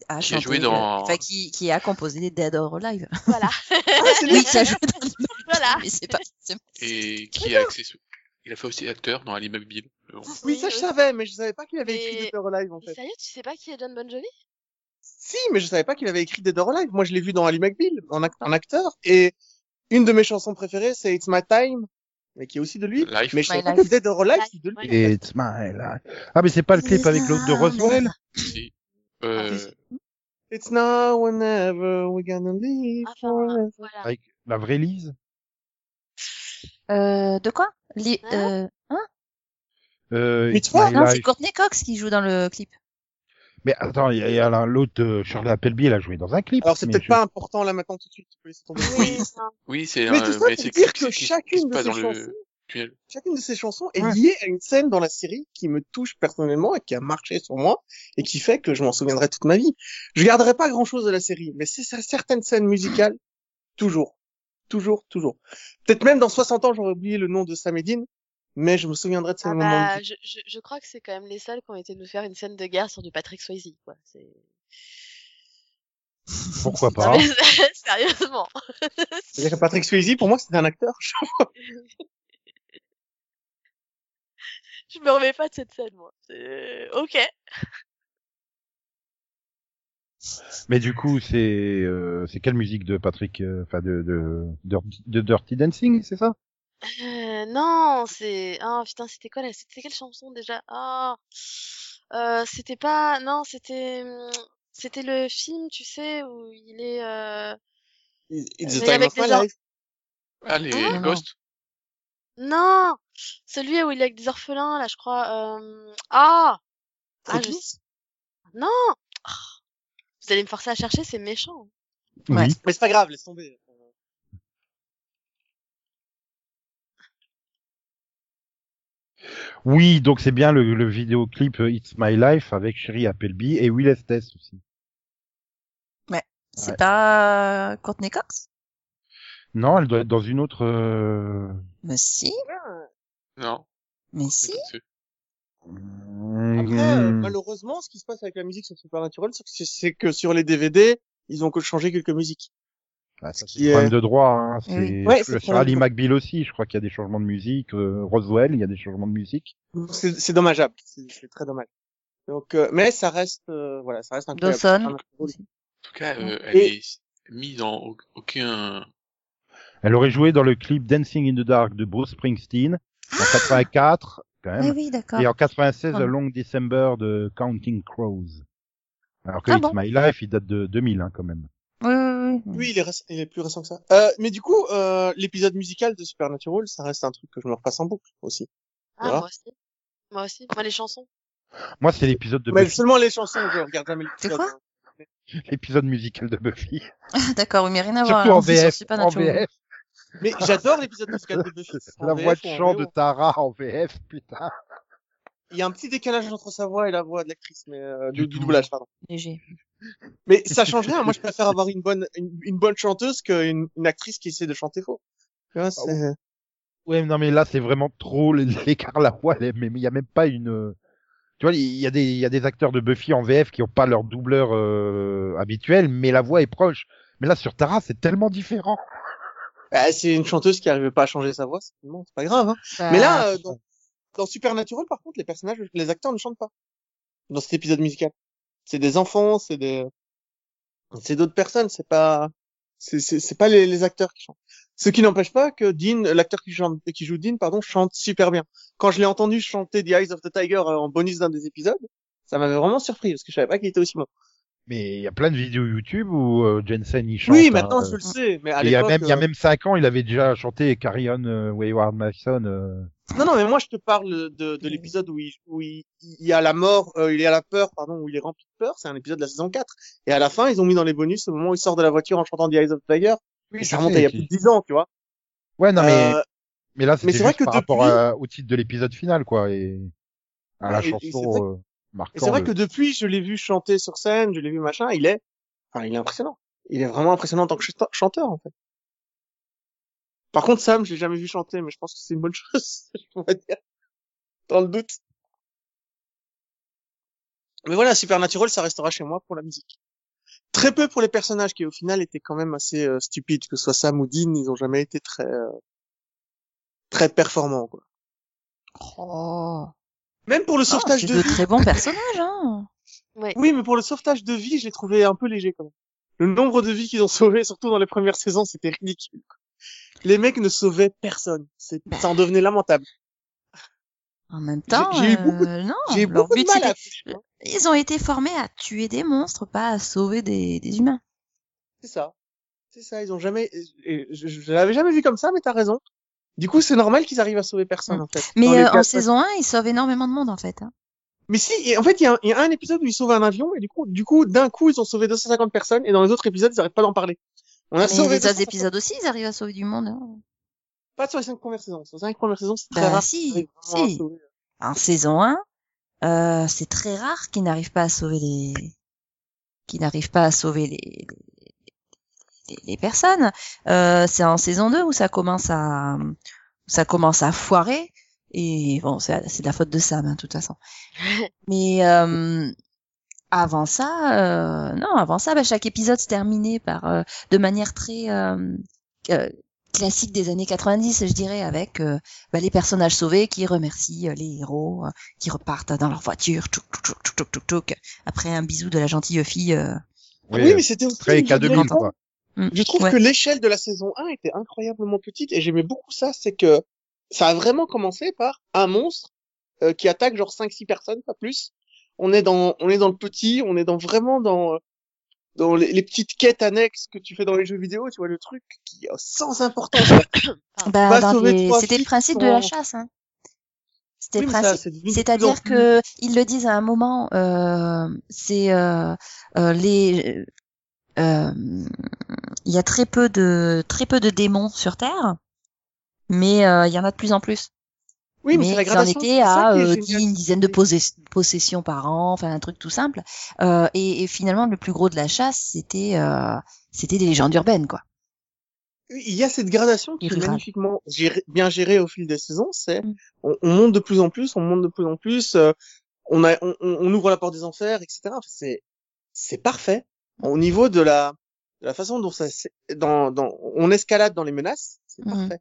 a chanté, joué dans- euh, enfin qui qui a composé Dead or Alive. voilà. oui, qui a joué dans Voilà. mais c'est pas c'est- Et qui a accès Il a fait aussi acteur dans Ali McBeal. Bon. Oui, ça je savais, mais je savais pas qu'il avait écrit Dead or Alive en fait. Sérieux, tu sais pas qui est John Bon Jovi? Si, mais je savais pas qu'il avait écrit Dead or Alive. Moi, je l'ai vu dans Ali McBeal en, en acteur. Et une de mes chansons préférées, c'est It's My Time, mais qui est aussi de lui. Life. Mais je savais pas que Dead or Alive, c'est de lui. It's my life. Ah, mais c'est pas le clip avec l'autre de Roswell Si. Euh, It's now or never we're gonna leave Enfin, forever. voilà. avec la vraie Lise euh, de quoi? Li- Hein? euh, euh, Mais It's toi, My Non, c'est. Courtney Cox qui joue dans le clip. Mais attends, il y a, a là, l'autre euh, Shirley Appleby, elle a joué dans un clip. Alors, c'est peut-être je- pas important là maintenant tout de suite. Tu peux laisser tomber. Oui. oui, c'est Mais un, tout ça mais pour c'est dire que chacune de ces le chansons, chacune de ces chansons est Ouais. liée à une scène dans la série qui me touche personnellement et qui a marché sur moi et qui fait que je m'en souviendrai toute ma vie. Je garderai pas grand chose de la série, mais c'est cer- certaines scènes musicales, toujours. Toujours, toujours. Peut-être même dans 60 ans, j'aurais oublié le nom de Sam et Dean, mais je me souviendrai de ces Ah moments. bah, je, je, je crois que c'est quand même les seuls qui ont été nous faire une scène de guerre sur du Patrick Swayze, quoi. C'est... Pourquoi Non, pas? mais sérieusement. C'est-à-dire que Patrick Swayze, pour moi, c'était un acteur. Je me remets pas de cette scène, moi. C'est- Ok. Mais du coup, c'est euh, c'est quelle musique de Patrick, euh, enfin de, de, de de Dirty Dancing, c'est ça? Euh, non, c'est... Ah, putain, c'était quoi là C'était quelle chanson déjà? Ah, euh, c'était pas... Non, c'était... hum, C'était le film, tu sais, où il est... Euh... It's Mais the time avec of my des or- life? Ah, les Ah, non. Ghosts Non Celui où il est avec des orphelins, là, je crois. Euh... Ah Ah, je sais. Non Ah. Vous allez me forcer à chercher, c'est méchant. Ouais. Oui. Mais c'est pas grave, laisse tomber. Oui, donc c'est bien le, le vidéoclip euh, It's My Life avec Sherry Appleby et Will Estes aussi. C'est Ouais. pas Courtney Cox? Non, elle doit être dans une autre. euh, Mais si, Non. mais si. c'est- Après, euh, mm, malheureusement, ce qui se passe avec la musique sur Supernatural, c'est que, c'est que sur les DVD, ils ont que changé quelques musiques. Ah, ça, c'est est- problème de droit. Hein. C'est Oui. Ouais, c'est Ali de- McBeal aussi. Je crois qu'il y a des changements de musique. euh, Roswell, il y a des changements de musique. C'est dommageable, c'est très dommage. Donc, euh, mais ça reste, euh, voilà, ça reste incroyable. Dawson. En tout cas, euh, Et- elle est mise en au- aucun... Elle aurait joué dans le clip Dancing in the Dark de Bruce Springsteen en 84 quand Oui, même. oui, d'accord. Et en 96, Ah. A Long December de Counting Crows. Alors que Ah It's bon My Life, il date de 2000 hein, quand même. Oui, il est, réc- il est plus récent que ça. Euh, mais du coup, euh, l'épisode musical de Supernatural, ça reste un truc que je me repasse en boucle aussi. Ah, Voilà. moi aussi. Moi aussi. Moi, les chansons. Moi, c'est l'épisode de Mais Buffy, seulement les chansons, je regarde jamais C'est l'épisode. quoi l'épisode musical de Buffy. Ah, d'accord, oui, mais rien à voir. Surtout en hein, c'est sur VF. En. VF. Mais j'adore l'épisode musical de Buffy. En La VF voix de en chant de Tara en VF, putain. Il y a un petit décalage entre sa voix et la voix de l'actrice, mais euh, Du du, doublage, pardon. Léger. Mais ça change rien. Moi, je préfère avoir une bonne, une, une bonne chanteuse qu'une une actrice qui essaie de chanter faux. Tu vois, c'est... Ouais, non, mais là, c'est vraiment trop l'écart la est- Mais il y a même pas une. Tu vois, il y a des, il y a des acteurs de Buffy en VF qui ont pas leur doubleur euh, habituel, mais la voix est proche. Mais là, sur Tara, c'est tellement différent. Bah, c'est une chanteuse qui arrivait pas à changer sa voix, c'est pas grave. Hein. Bah, Mais là, euh, dans, dans Supernatural, par contre, les personnages, les acteurs ne chantent pas. Dans cet épisode musical. C'est des enfants, c'est des, c'est d'autres personnes, c'est pas, c'est, pas les, les acteurs qui chantent. Ce qui n'empêche pas que Dean, l'acteur qui chante, qui joue Dean, pardon, chante super bien. Quand je l'ai entendu chanter The Eyes of the Tiger euh, en bonus d'un des épisodes, ça m'avait vraiment surpris parce que je savais pas qu'il était aussi bon. Mais il y a plein de vidéos YouTube où euh, Jensen il chante. Oui, hein, maintenant euh, je le sais, mais à il y a même, il y a euh, même cinq ans, il avait déjà chanté Carry On euh, Wayward Mason. euh, Non, non, mais moi je te parle de, de l'épisode où il, où il, il y a la mort, euh, il y a la peur, pardon, où il est rempli de peur. C'est un épisode de la saison 4. Et à la fin, ils ont mis dans les bonus au moment où il sort de la voiture en chantant The Eyes of the Tiger. Oui, ça remonte à il y a plus de 10 ans, tu vois. Ouais, non, mais, Euh, mais là, c'était c'est vrai juste que par rapport depuis- à- au titre de l'épisode final, quoi, et à la Et- chanson euh, et marquant. c'est vrai le- que depuis, je l'ai vu chanter sur scène, je l'ai vu machin, il est, enfin, il est impressionnant. Il est vraiment impressionnant en tant que chanteur, en fait. Par contre, Sam, je l'ai jamais vu chanter, mais je pense que c'est une bonne chose, on va dire. Dans le doute. Mais voilà, Supernatural, ça restera chez moi pour la musique. Très peu pour les personnages qui, au final, étaient quand même assez euh, stupides, que ce soit Sam ou Dean, ils ont jamais été très, euh, très performants, quoi. Oh. Même pour le Ah, sauvetage c'est de de vie. très bons personnages, hein. Ouais. Oui, mais pour le sauvetage de vie, je l'ai trouvé un peu léger quand même. Le nombre de vies qu'ils ont sauvées, surtout dans les premières saisons, c'était ridicule. quoi. Les mecs ne sauvaient personne. C'est, ça en devenait lamentable. En même temps, j'ai eu beaucoup euh, non, eu de mal à c'était- ils ont été formés à tuer des monstres, pas à sauver des, des humains. C'est ça. C'est ça. Ils ont jamais, et je, je, je l'avais jamais vu comme ça, mais t'as raison. Du coup, c'est normal qu'ils arrivent à sauver personne, Mm. en fait. Mais euh, en saison 1, ils sauvent énormément de monde, en fait. Hein. Mais si, et en fait, il y, a un- il y a un épisode où ils sauvent un avion, et du coup, du coup, d'un coup, ils ont sauvé 250 personnes, et dans les autres épisodes, ils arrêtent pas d'en parler. On a Mais sauvé les autres 250 épisodes aussi, ils arrivent à sauver du monde. hein. Pas sur les cinq premières saisons. Sur les cinq premières saisons, c'est très Bah, rare. si, si. En saison 1, euh, c'est très rare qu'ils n'arrivent pas à sauver les, qu'ils n'arrivent pas à sauver les, les, les personnes. Euh, c'est en saison 2 où ça commence à, où ça commence à foirer. Et bon, c'est c'est de la faute de Sam, hein, de toute façon. Mais euh, avant ça, euh, non, avant ça, bah, chaque épisode se terminait par, euh, de manière très euh, euh, classique des années 90, je dirais, avec euh, bah, les personnages sauvés qui remercient euh, les héros, euh, qui repartent dans leur voiture, tchouk, tchouk, tchouk, tchouk, tchouk, tchouk, après un bisou de la gentille fille. euh. Ah oui, mais c'était très une cas bonne 2000 raison. quoi. Mm. Je trouve Ouais. que l'échelle de la saison 1 était incroyablement petite et j'aimais beaucoup ça, c'est que ça a vraiment commencé par un monstre euh, qui attaque genre 5-6 personnes, pas plus. On est dans on est dans le petit, on est dans vraiment dans euh, dans les, les petites quêtes annexes que tu fais dans les jeux vidéo, tu vois le truc qui est sans importance. Bah, C'était le principe de la chasse. Hein. C'était Oui, C'est-à-dire que ils le disent à un moment, euh, c'est euh, euh, les, euh, il y a très peu de très peu de démons sur Terre, mais euh, il y en a de plus en plus. Oui, mais, mais c'est la en gradation. c'est ça à euh, une dizaine de possess- possessions par an, enfin un truc tout simple. Euh, et, et finalement, le plus gros de la chasse, c'était c'était des légendes urbaines, quoi. Il y a cette gradation qui est magnifiquement bien gérée au fil des saisons. C'est Mm. on, on monte de plus en plus, on monte de plus en plus. on, a, on, on- on ouvre la porte des enfers, etc. C'est c'est parfait au niveau de la de la façon dont ça dans, dans on escalade dans les menaces. C'est Mhm. parfait.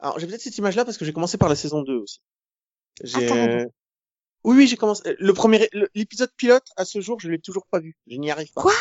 Alors j'ai peut-être cette image là parce que j'ai commencé par la saison 2 aussi. J'ai Ah, oui oui j'ai commencé le premier l'épisode pilote à ce jour je l'ai toujours pas vu. Je n'y arrive pas. Quoi?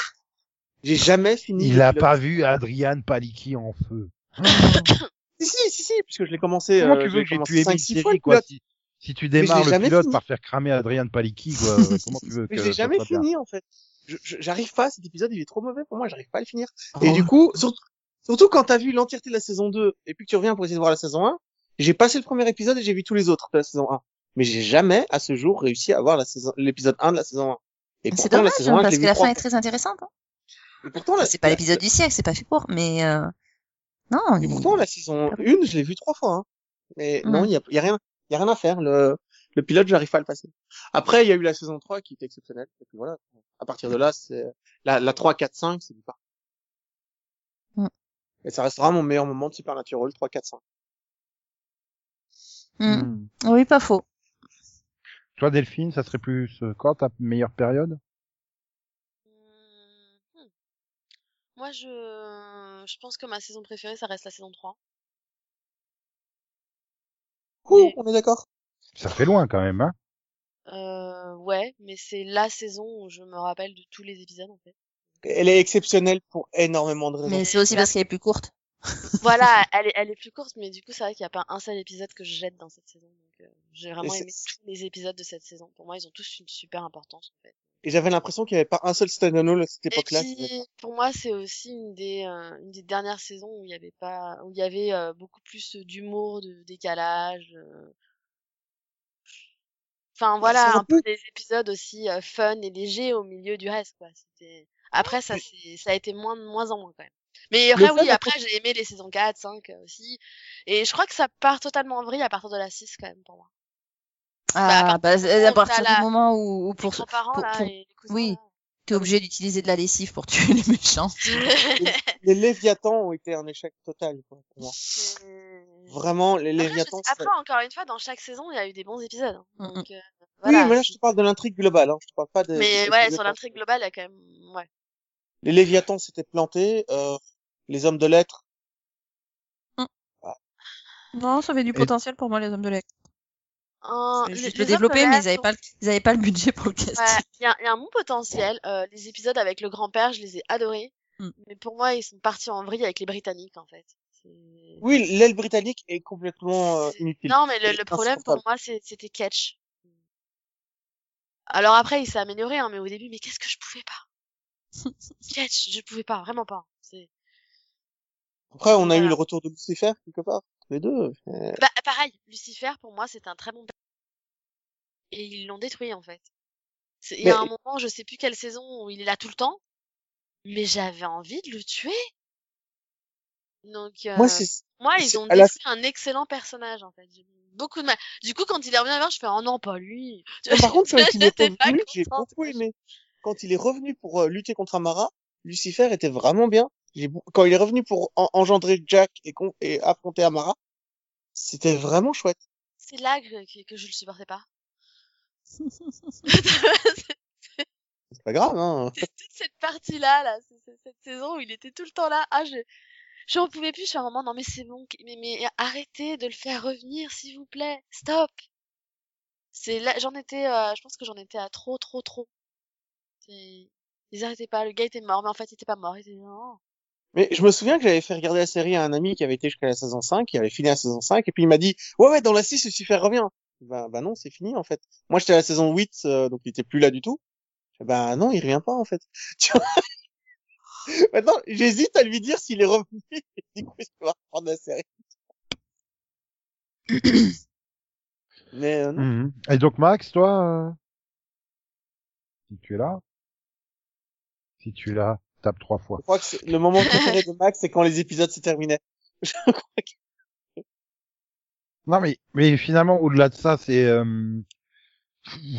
J'ai jamais fini. Il a pilote. pas vu Adrian Paliki en feu. Si, si, si, si, puisque je l'ai commencé. Comment euh, tu veux que j'ai commencé pu aimer cinq, une six série, fois quoi, pilote. si, si tu démarres le pilote fini. par faire cramer Adrian Paliki, quoi, comment tu veux que Mais ça jamais fini, en fait. Je- je- J'arrive pas, cet épisode, il est trop mauvais pour moi, j'arrive pas à le finir. Oh. Et du coup, surtout, surtout quand t'as vu l'entièreté de la saison 2, et puis que tu reviens pour essayer de voir la saison 1, j'ai passé le premier épisode et j'ai vu tous les autres de la saison 1. Mais j'ai jamais, à ce jour, réussi à voir la saison, l'épisode 1 de la saison 1. Et C'est pourtant, dommage, la saison 1, je parce que la fin est très intéressante. hein. Et pourtant, la, C'est pas l'épisode du siècle, c'est pas fait pour, mais euh... non. Et il- pourtant, la saison 1, je l'ai vu trois fois. Hein. Mais Mm. non, il y a, y a rien, il y a rien à faire. Le, le pilote, j'arrive pas à le passer. Après, il y a eu la saison 3 qui était exceptionnelle. Et puis voilà. À partir de là, c'est la, la 3, 4, 5, c'est du pas. Mm. Et ça restera mon meilleur moment de Supernatural, 3, 4, 5. Hmm. Hmm. Oui, pas faux. Toi, Delphine, ça serait plus euh, quand ta meilleure période? Hmm. Moi, je, je pense que ma saison préférée, ça reste la saison 3. Ouh, on est d'accord. Ça fait loin quand même, hein Euh, ouais, mais c'est la saison où je me rappelle de tous les épisodes, en fait. Elle est exceptionnelle pour énormément de raisons. Mais c'est aussi parce qu'elle est plus courte. voilà, elle est, elle est plus courte, mais du coup, c'est vrai qu'il n'y a pas un seul épisode que je jette dans cette saison. Donc, euh, j'ai vraiment aimé tous les épisodes de cette saison. Pour moi, ils ont tous une super importance, en fait. Et j'avais l'impression qu'il n'y avait pas un seul stand-alone à cette Et époque-là. pour moi, c'est aussi une des, euh, une des dernières saisons où il y avait pas, où il y avait euh, beaucoup plus d'humour, de décalage. euh. Enfin voilà, Bah, c'est un un peu peu- des épisodes aussi euh, fun et légers au milieu du reste, quoi. C'était. Après, ça, c'est, ça a été moins, moins en moins quand même. Mais après, oui, après- j'ai aimé les saisons 4, 5 euh, aussi. Et je crois que ça part totalement en vrille à partir de la 6 quand même pour moi. Ah, à bah, partir du à moment où partir du la- moment où, où Les pour, pour- là, pour- et les oui. t'es obligé d'utiliser de la lessive pour tuer les méchants. Les Léviathans ont été un échec total, quoi, pour moi. Vraiment, les Après, je c'est- Après, encore une fois, dans chaque saison, il y a eu des bons épisodes. hein. Mm, Donc, euh, Oui, voilà. mais là, je te parle de l'intrigue globale, hein. Je te parle pas de... Mais ouais, sur l'intrigue globale, il y a quand même, ouais. Les Léviathans s'étaient plantés, euh, les hommes de lettres, Non, ça avait du Et- potentiel pour moi, les hommes de lettres. Un- Fallait les- les le développer, mais ils lettres, avaient pas, le- ils avaient pas le budget pour le casting. Ouais, il y a, il y a un bon potentiel. Euh, les épisodes avec le grand-père, je les ai adorés. Mm. Mais pour moi, ils sont partis en vrille avec les Britanniques, en fait. C'est- Oui, l'aile britannique est complètement euh, c'est- inutile. Non, mais le, C'est le problème pour moi, c'est- c'était Ketch. Alors après, il s'est amélioré, hein, mais au début, mais qu'est-ce que je pouvais pas? Ketch, je pouvais pas, vraiment pas. C'est Après, on a eu le retour de Lucifer, quelque part. Les deux. euh, bah, pareil. Lucifer, pour moi, c'était un très bon. Et ils l'ont détruit, en fait. C'est- Il y a Mais- un moment, je sais plus quelle saison, où il est là tout le temps, mais j'avais envie de le tuer. Donc, euh, Moi, c'est... Moi, C'est- ils ont la- détruit un excellent personnage, en fait. Beaucoup de mal. Du coup, quand il est revenu à je fais, oh non, pas lui. Non, par contre, quand il est revenu, j'ai beaucoup aimé. Quand il est revenu pour euh, lutter contre Amara, Lucifer était vraiment bien. Quand il est revenu pour en- engendrer Jack et, con- et affronter Amara, c'était vraiment chouette. C'est là que, que, je le supportais pas. C'est pas grave, hein. toute cette partie-là, là, c- c- cette saison où il était tout le temps là. Ah, je, J'en pouvais plus, je suis à un moment, non mais c'est bon, mais, mais arrêtez de le faire revenir, s'il vous plaît, stop. C'est là, j'en étais, euh, je pense que j'en étais à trop, trop, trop. Ils arrêtaient pas, le gars était mort, mais en fait il était pas mort, il était non. Mais je me souviens que j'avais fait regarder la série à un ami qui avait été jusqu'à la saison 5, qui avait fini la saison 5, et puis il m'a dit, ouais, ouais, dans la 6, Lucifer revient. Bah, bah non, c'est fini, en fait. Moi, j'étais à la saison 8, euh, donc il était plus là du tout. Bah non, il revient pas, en fait. Tu vois? Maintenant, j'hésite à lui dire s'il est revenu, et du coup, je vais reprendre la série. Mais euh, non. Mhm. Et donc Max, toi, euh, si tu es là, si tu es là, tape trois fois. Je crois que le moment préféré de Max, c'est quand les épisodes se terminaient. Je crois que- Non mais mais finalement au-delà de ça, c'est euh,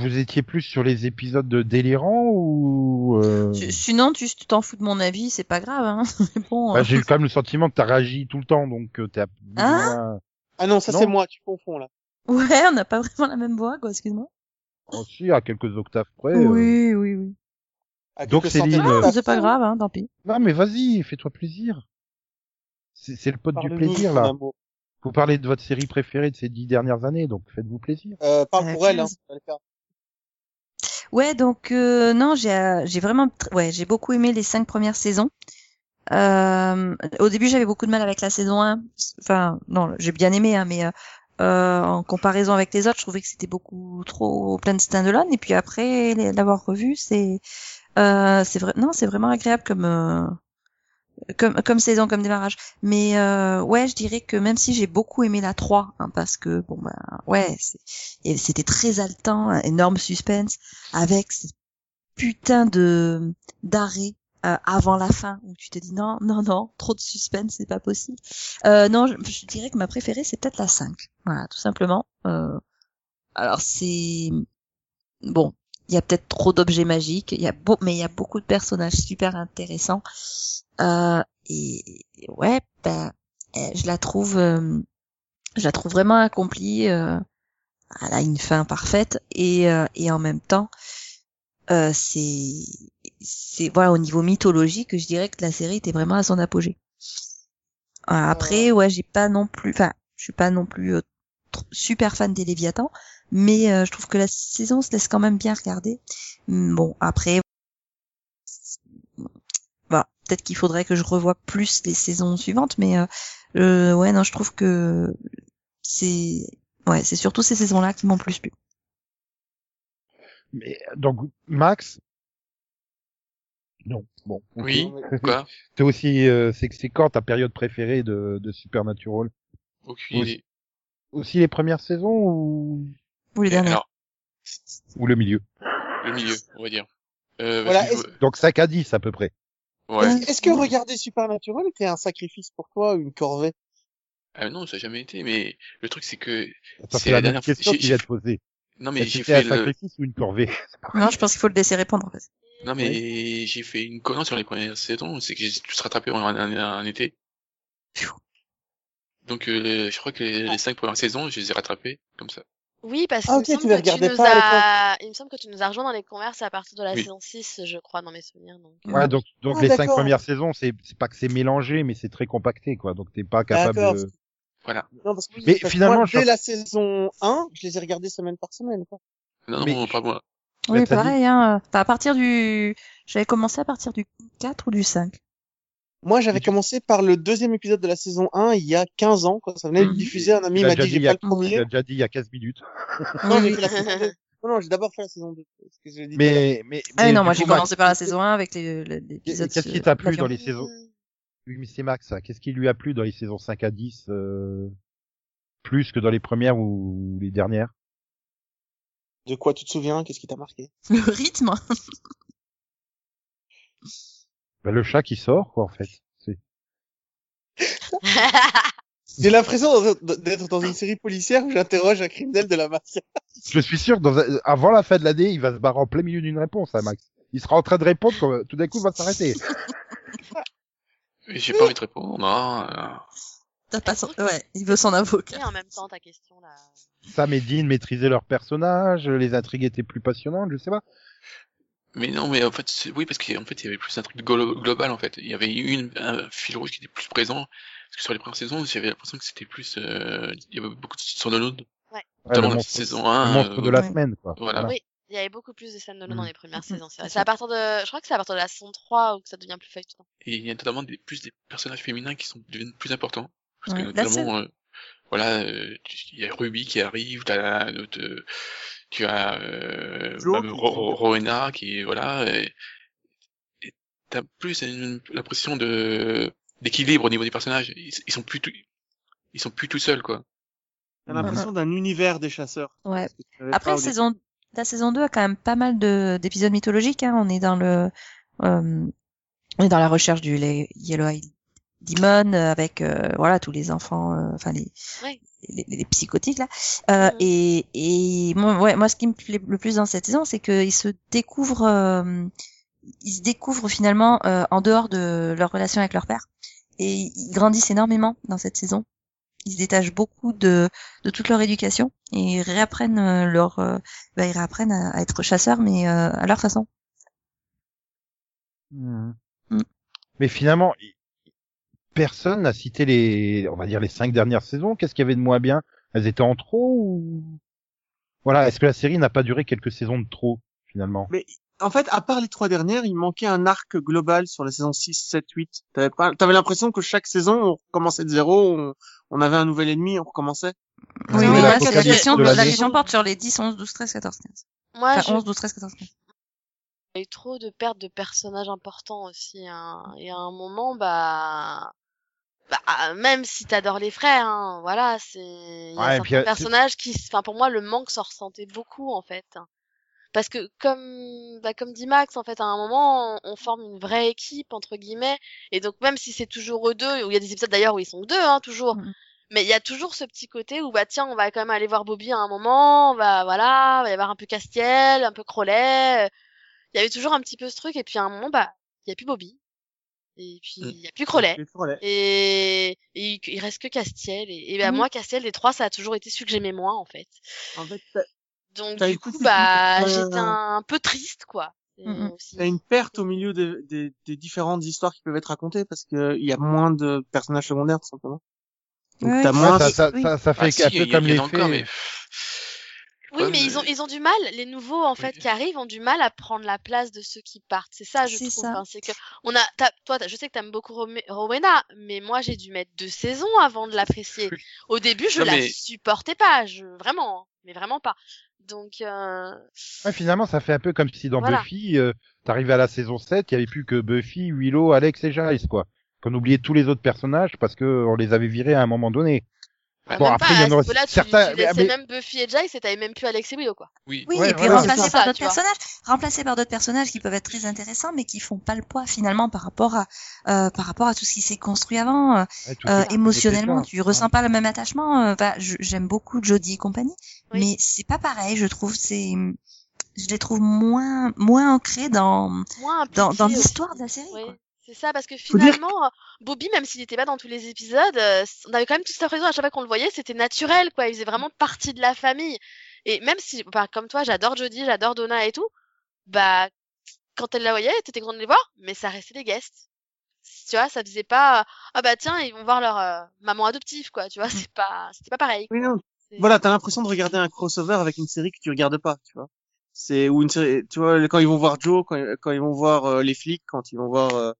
vous étiez plus sur les épisodes de délirants ou euh... Si- Sinon, tu tu t'en fous de mon avis, c'est pas grave. Hein. Bon, bah, euh, j'ai eu quand même le sentiment que t'as réagi tout le temps, donc euh, t'es à plus ou Hein moins- Ah non, ça c'est moi, tu confonds, là. ouais, on n'a pas vraiment la même voix, quoi. Excuse-moi. aussi à quelques octaves près. euh. Oui, oui, oui. À Donc, quelques Céline, Ah, c'est pas grave, hein, tant pis. Non mais vas-y, fais-toi plaisir. C'est c'est le pote du plaisir là. Vous parlez de votre série préférée de ces dix dernières années, donc faites-vous plaisir. Euh, parle Euh, pour elle, hein. Ouais, donc euh, non, j'ai euh, j'ai vraiment ouais, j'ai beaucoup aimé les cinq premières saisons. Euh, au début, j'avais beaucoup de mal avec la saison 1. Enfin, non, j'ai bien aimé, hein, mais euh, euh, en comparaison avec les autres, je trouvais que c'était beaucoup trop plein de stand-alone. Et puis après, l'avoir revu, c'est euh, c'est vrai, non, c'est vraiment agréable comme euh, comme comme saison, comme démarrage. Mais euh, ouais, je dirais que même si j'ai beaucoup aimé la 3, hein, parce que bon ben ouais, c'était très haletant, un énorme suspense avec ce putain de d'arrêt euh, avant la fin où tu te dis non non non trop de suspense c'est pas possible. Euh, non je, je dirais que ma préférée c'est peut-être la 5 voilà tout simplement. Euh, alors c'est bon il y a peut-être trop d'objets magiques il y a beau mais il y a beaucoup de personnages super intéressants. Euh, et et ouais ben je la trouve euh, je la trouve vraiment accomplie euh, elle a une fin parfaite et euh, et en même temps euh, c'est c'est voilà au niveau mythologique je dirais que la série était vraiment à son apogée. Après ouais. j'ai pas non plus enfin je suis pas non plus super fan des Léviathans mais euh, je trouve que la saison se laisse quand même bien regarder. Hum, bon après bah, peut-être qu'il faudrait que je revoie plus les saisons suivantes mais euh, euh, ouais non je trouve que c'est ouais c'est surtout ces saisons là qui m'ont plus plu. Mais donc Max, non, bon. Oui, quoi? T'es aussi, euh, c'est c'est quand ta période préférée de, de Supernatural? Aucune idée. Aussi les premières saisons ou? Ou les dernières Alors, ou le milieu le milieu, on va dire. Euh, Voilà, que- Donc 5 à 10 à peu près. ouais. Est-ce que regarder Supernatural était un sacrifice pour toi ou une corvée? Ah non, ça n'a jamais été, mais le truc c'est que C'est la la dernière question fois- qu'il de poser. non mais Est-ce j'ai fait un le... sacrifice ou une corvée? Non je pense qu'il faut le laisser répondre en fait non mais j'ai fait une connerie sur les premières saisons, c'est que j'ai tous rattrapé en un, un été. Donc euh, je crois que les, les cinq premières saisons, je les ai rattrapées comme ça. Oui, parce Ah, qu'il ok, me tu semble les que tu regardais nous pas à as, il me semble que tu nous as rejoint dans les converses à partir de la Oui. saison 6, je crois, dans mes souvenirs, donc. Ouais, donc donc Ah, les cinq premières saisons, c'est c'est pas que c'est mélangé, mais c'est très compacté quoi. Donc t'es pas capable. De... Voilà. Non, parce que, Mais parce finalement, moi, je- dès la saison 1, je les ai regardés semaine par semaine. quoi. Non, Mais non, pas moi. Oui, pareil, hein. euh, À partir du, j'avais commencé à partir du 4 ou du 5. Moi, j'avais commencé par le deuxième épisode de la saison 1 il y a 15 ans, quand ça venait de diffuser. Un ami m'a dit, j'ai il a- pas le premier. Tu l'as déjà dit il y a 15 minutes. Non, j'ai la saison 2. Non, non, j'ai d'abord fait la saison 2. parce que je l'ai dit Mais mais, Ah mais non, moi j'ai commencé par la saison 1 avec les- les- l'épisode. Qu'est-ce qui t'a plu dans les saisons Oui, mais c'est Max, ça. Qu'est-ce qui lui a plu dans les saisons 5 à 10 euh, plus que dans les premières ou les dernières? De quoi tu te souviens? Qu'est-ce qui t'a marqué? Le rythme. bah, Le chat qui sort, quoi, en fait. C'est- J'ai l'impression d'être- dans une série policière où j'interroge un criminel de la mafia. Je suis sûr, dans un- avant la fin de l'année, il va se barrer en plein milieu d'une réponse, hein, Max. Il sera en train de répondre, quand tout d'un coup, il va s'arrêter. Mais J'ai pas envie de répondre. Non, euh, T'as pas son... Ouais, il veut son avocat. Et en même temps, ta question, là. Sam et Dean maîtrisaient leurs personnages, les intrigues étaient plus passionnantes, je sais pas. Mais non, mais en fait, oui, parce qu'en fait, il y avait plus un truc glo- global, en fait. Il y avait une, un fil rouge qui était plus présent. Parce que sur les premières saisons, j'avais l'impression que c'était plus, euh, il y avait beaucoup de sonolodes. Ouais, Notamment le la saison le 1. monstre euh, de la ouais. semaine, quoi. Voilà. Oui, il y avait beaucoup plus de scènes de l'eau dans Mm. les premières Mhm, saisons. C'est à partir de, je crois que c'est à partir de la saison 3 où que ça devient plus feuilleton. Et il y a notamment des, plus des personnages féminins qui sont, deviennent plus importants. Parce Ouais. que notamment, euh, voilà, euh, il y a Ruby qui arrive, t'as, notre, euh, tu as, euh, Ro- Rowena qui, voilà, et, t'as plus une- l'impression de, d'équilibre au niveau des personnages. Ils, ils sont plus tout, ils sont plus tout seuls, quoi. T'as l'impression d'un univers des chasseurs. Ouais. Après, la saison, la saison 2 a quand même pas mal de, d'épisodes mythologiques. Hein. On est dans le, euh, on est dans la recherche du les- Yellow Eye Demon avec euh, voilà tous les enfants, euh, enfin les, Ouais. Les, les psychotiques là. Euh, Mhm. Et, et moi, ouais, moi, ce qui me plaît le plus dans cette saison, c'est qu'ils se découvrent, euh, ils se découvrent finalement euh, en dehors de leur relation avec leur père, et ils grandissent énormément dans cette saison. Ils se détachent beaucoup de, de toute leur éducation et ils réapprennent euh, leur, euh, bah, ils réapprennent à, à être chasseurs, mais euh, à leur façon. Mhm. Mm. Mais finalement, i- personne n'a cité les, on va dire les cinq dernières saisons. Qu'est-ce qu'il y avait de moins bien? Elles étaient en trop ou voilà Est-ce que la série n'a pas duré quelques saisons de trop finalement? Mais en fait, à part les trois dernières, il manquait un arc global sur les saisons 6, 7, 8. T'avais pas, t'avais l'impression que chaque saison, on recommençait de zéro, on, on avait un nouvel ennemi, on recommençait. Oui, mais la la question, de la l'année. question porte sur les 10, 11, 12, 13, 14, 15. Moi, Enfin, je, 11, 12, 13, 14, 15. il y a eu trop de pertes de personnages importants aussi. Hein. Et à un moment, bah, bah même si t'adores les frères, hein, voilà, c'est il y a Ouais, et puis, certains euh, personnages qui, enfin pour moi, le manque s'en ressentait beaucoup en fait. Parce que comme bah, comme dit Max, en fait, à un moment, on, on forme une vraie équipe entre guillemets, et donc même si c'est toujours eux deux, où il y a des épisodes d'ailleurs où ils sont deux, hein, toujours. Mhm. Mais il y a toujours ce petit côté où bah tiens, on va quand même aller voir Bobby à un moment, on va voilà, il va y avoir un peu Castiel, un peu Crowley. euh, Il y avait toujours un petit peu ce truc et puis à un moment bah il y a plus Bobby. Et puis Mm. il y a plus Crowley. Et, et il, il reste que Castiel et, et bah Mhm. moi Castiel des trois ça a toujours été celui que j'aimais moins en fait. En fait, Donc du coup bah euh, j'étais un peu triste quoi. Aussi. t'as une perte au milieu des, des, des différentes histoires qui peuvent être racontées parce que il y a moins de personnages secondaires, tout simplement. Donc Oui, t'as moins, Ouais, ça, ça, oui. ça, ça fait Ah, si, y peu a- comme y les encore, mais... Oui, mais ils ont ils ont du mal. Les nouveaux en fait Oui. qui arrivent ont du mal à prendre la place de ceux qui partent. C'est ça, je trouve. hein, c'est que on a, t'as- toi, je sais que t'aimes beaucoup Rome- Rowena, mais moi j'ai dû mettre deux saisons avant de l'apprécier. Au début, je Non, la mais- supportais pas, je vraiment, mais vraiment pas. Donc euh... Ouais, finalement, ça fait un peu comme si dans Voilà. Buffy, euh, t'arrivais à la saison 7, il y avait plus que Buffy, Willow, Alex et Giles, quoi. Qu'on oubliait tous les autres personnages parce que on les avait virés à un moment donné. Bah, Bon, même après, pas, il y en à aurait ce niveau-là, tu, certains- tu laissais mais- même Buffy et Giles et t'avais même plus Alex et Willow quoi. Oui. Oui, Ouais, et puis voilà, remplacés ça, par d'autres personnages, remplacés par d'autres personnages qui peuvent être très intéressants, mais qui font pas le poids finalement par rapport à euh, par rapport à tout ce qui s'est construit avant. Euh, Ouais, euh, émotionnellement, tu ressens pas le même attachement. bah, j'aime beaucoup Jodie et compagnie, Oui. mais c'est pas pareil. Je trouve c'est je les trouve moins moins ancrés dans Moins dans, dans l'histoire de la série. Oui, quoi. C'est ça, parce que dire finalement, euh, Bobby, même s'il n'était pas dans tous les épisodes, euh, on avait quand même toute cette impression à chaque fois qu'on le voyait, c'était naturel, quoi. Il faisait vraiment partie de la famille. Et même si, bah, comme toi, j'adore Jodie, j'adore Donna et tout, bah, quand elle la voyait, t'étais contente de les voir, mais ça restait des guests. Tu vois, ça faisait pas, ah bah tiens, ils vont voir leur euh, maman adoptive, quoi. Tu vois, c'est pas, c'était pas pareil. Oui, non. Voilà, t'as l'impression de regarder un crossover avec une série que tu regardes pas, tu vois. C'est ou une série, tu vois, quand ils vont voir Joe, quand, quand ils vont voir euh, les flics, quand ils vont voir euh,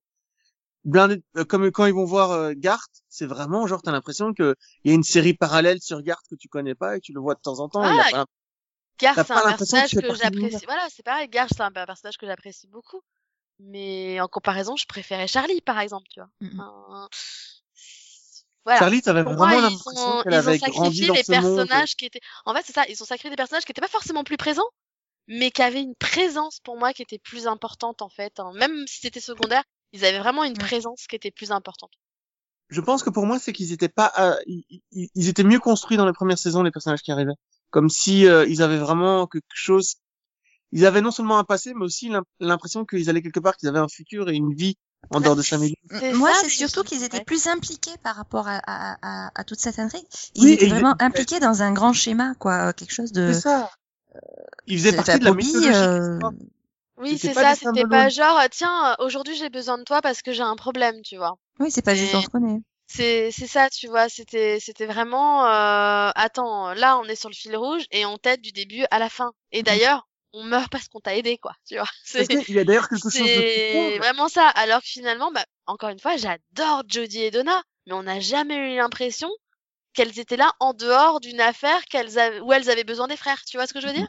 blindé, euh, comme quand ils vont voir euh, Garth, c'est vraiment genre t'as l'impression que il y a une série parallèle sur Garth que tu connais pas et tu le vois de temps en temps. Ah, a pas Garth, T'as c'est un que personnage que j'apprécie. Voilà, c'est pareil. Garth, c'est un personnage que j'apprécie beaucoup. Mais en comparaison, je préférais Charlie, par exemple, tu vois. Enfin, Voilà. Charlie, t'avais vraiment l'impression qu'elle ils ont avait grandi sacrifié dans les ce monde. personnages qui étaient. En fait, c'est ça. Ils ont sacrifié des personnages qui étaient pas forcément plus présents, mais qui avaient une présence pour moi qui était plus importante en fait. hein. Même si c'était secondaire, ils avaient vraiment une présence qui était plus importante. Je pense que pour moi, c'est qu'ils étaient pas, euh, ils, étaient mieux construits dans les premières saisons les personnages qui arrivaient. Comme si euh, ils avaient vraiment quelque chose. Ils avaient non seulement un passé, mais aussi l'im- l'impression qu'ils allaient quelque part, qu'ils avaient un futur et une vie en dehors de Chameleon. C'est Moi, c'est surtout qu'ils étaient ouais. plus impliqués par rapport à, à, à, à toute cette intrigue. Ils Oui, étaient vraiment impliqués dans un grand schéma, quoi, quelque chose de. C'est ça. Ils faisaient de- partie enfin, de la Bobby, mythologie. euh, Oui, c'est ça, c'était pas genre, tiens, aujourd'hui j'ai besoin de toi parce que j'ai un problème, tu vois. Oui, c'est pas juste connaît. C'est c'est ça, tu vois, c'était c'était vraiment euh, attends, là on est sur le fil rouge et on t'aide du début à la fin. Et d'ailleurs, on meurt parce qu'on t'a aidé quoi, tu vois. Qu'il y a d'ailleurs quelque chose de c'est vraiment ça. Alors que finalement, bah encore une fois, j'adore Jodie et Donna, mais on n'a jamais eu l'impression qu'elles étaient là en dehors d'une affaire qu'elles avaient où elles avaient besoin des frères, tu vois ce que je veux dire?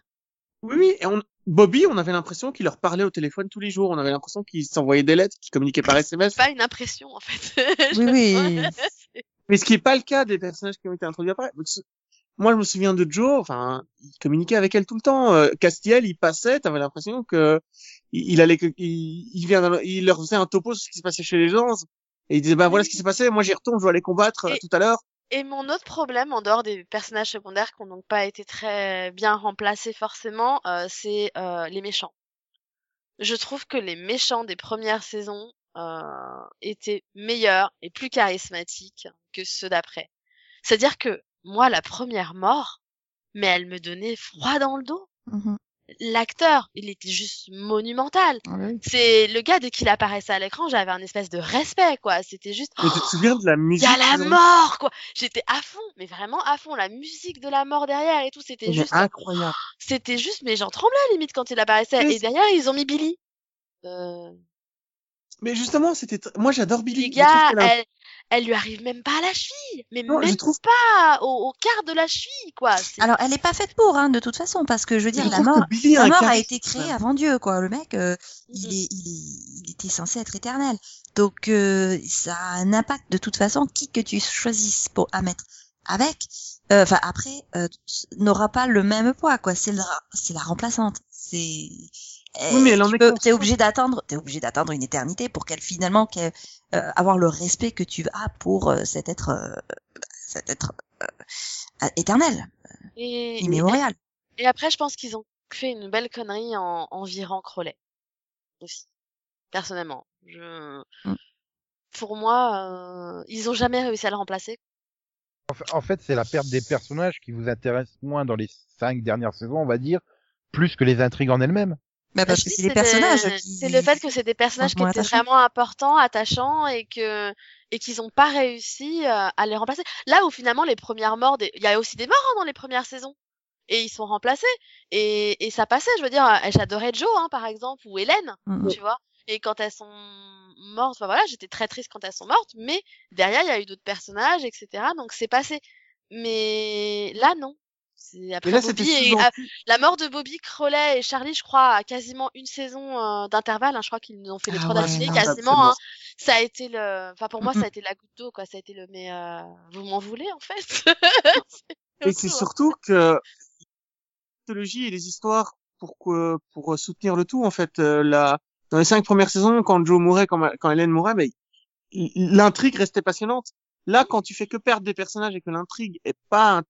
Oui, oui. Et on... Bobby, on avait l'impression qu'il leur parlait au téléphone tous les jours. On avait l'impression qu'ils s'envoyaient des lettres, qu'ils communiquaient par SMS. Pas une impression en fait. Oui, oui. Mais ce qui est pas le cas des personnages qui ont été introduits après. Moi, je me souviens de Joe. Enfin, il communiquait avec elle tout le temps. Euh, Castiel, il passait. T'avais l'impression que il, il allait, que- il, il vient, il leur faisait un topo sur ce qui se passait chez les gens. Et il disait, bah voilà ce qui s'est passé. Moi, j'y retourne. Je dois aller combattre euh, Et- tout à l'heure. Et mon autre problème, en dehors des personnages secondaires qui n'ont donc pas été très bien remplacés forcément, euh, c'est euh, les méchants. Je trouve que les méchants des premières saisons euh, étaient meilleurs et plus charismatiques que ceux d'après. C'est-à-dire que moi, la première mort, mais elle me donnait froid dans le dos. Mhm. L'acteur, il était juste monumental. Ah bah oui. C'est le gars dès qu'il apparaissait à l'écran, j'avais un espèce de respect quoi. C'était juste Mais tu te souviens de la il musique y a la mort, quoi. J'étais à fond, mais vraiment à fond. La musique de la mort derrière et tout, c'était juste, incroyable. c'était juste, mais j'en tremblais limite quand il apparaissait. Mais Et derrière, ils ont mis Billy. Euh, Mais justement, c'était, moi, j'adore Billy. les Je trouve gars, qu'elle a- elle, elle lui arrive même pas à la cheville, mais Non, je même trouve- pas au, au quart de la cheville, quoi. C'est- Alors, elle est pas faite pour, hein, de toute façon, parce que je veux dire, je la mort, la mort a été créée avant Dieu, quoi. Le mec, euh, il Mhm. est, il est, il était censé être éternel. Donc, euh, ça a un impact de toute façon, qui que tu choisisses pour à mettre avec, euh, enfin après, euh, n'aura pas le même poids, quoi. C'est la, c'est la remplaçante. C'est Oui, mais elle en tu est. T'es obligé d'attendre, t'es obligé d'attendre une éternité pour qu'elle finalement, qu'elle, euh, avoir le respect que tu as pour euh, cet être, euh, cet être euh, éternel, et, immémorial. et après, je pense qu'ils ont fait une belle connerie en, en virant Crowley. Aussi. Personnellement. Je, Mm. pour moi, euh, ils ont jamais réussi à le remplacer. En fait, c'est la perte des personnages qui vous intéresse moins dans les cinq dernières saisons, on va dire, plus que les intrigues en elles-mêmes. Bah, parce Je que c'est des- personnages qui... C'est le fait que c'est des personnages qui étaient vraiment importants, attachants et que et qu'ils n'ont pas réussi euh, à les remplacer. Là où finalement les premières morts, des- il y a aussi des morts hein, dans les premières saisons et ils sont remplacés et, et ça passait. Je veux dire, euh, j'adorais Joe hein, par exemple ou Hélène, Mhm. tu vois. Et quand elles sont mortes, enfin, voilà, j'étais très triste quand elles sont mortes, mais derrière il y a eu d'autres personnages, etc. Donc c'est passé. Mais là non. C'est après là, Bobby et, la mort de Bobby, Crowley et Charlie, je crois, à quasiment une saison euh, d'intervalle. hein, je crois qu'ils nous ont fait les Ah trois ouais, d'affilée, quasiment. Hein, ça a été le, enfin pour moi, ça a été la goutte d'eau, quoi. Ça a été le, mais euh, vous m'en voulez en fait? Et c'est surtout que mythologie et les histoires pour que, pour soutenir le tout en fait euh, la dans les cinq premières saisons quand Joe mourait quand, quand Hélène mourait mais il- l'intrigue restait passionnante là quand tu fais que perdre des personnages et que l'intrigue est pas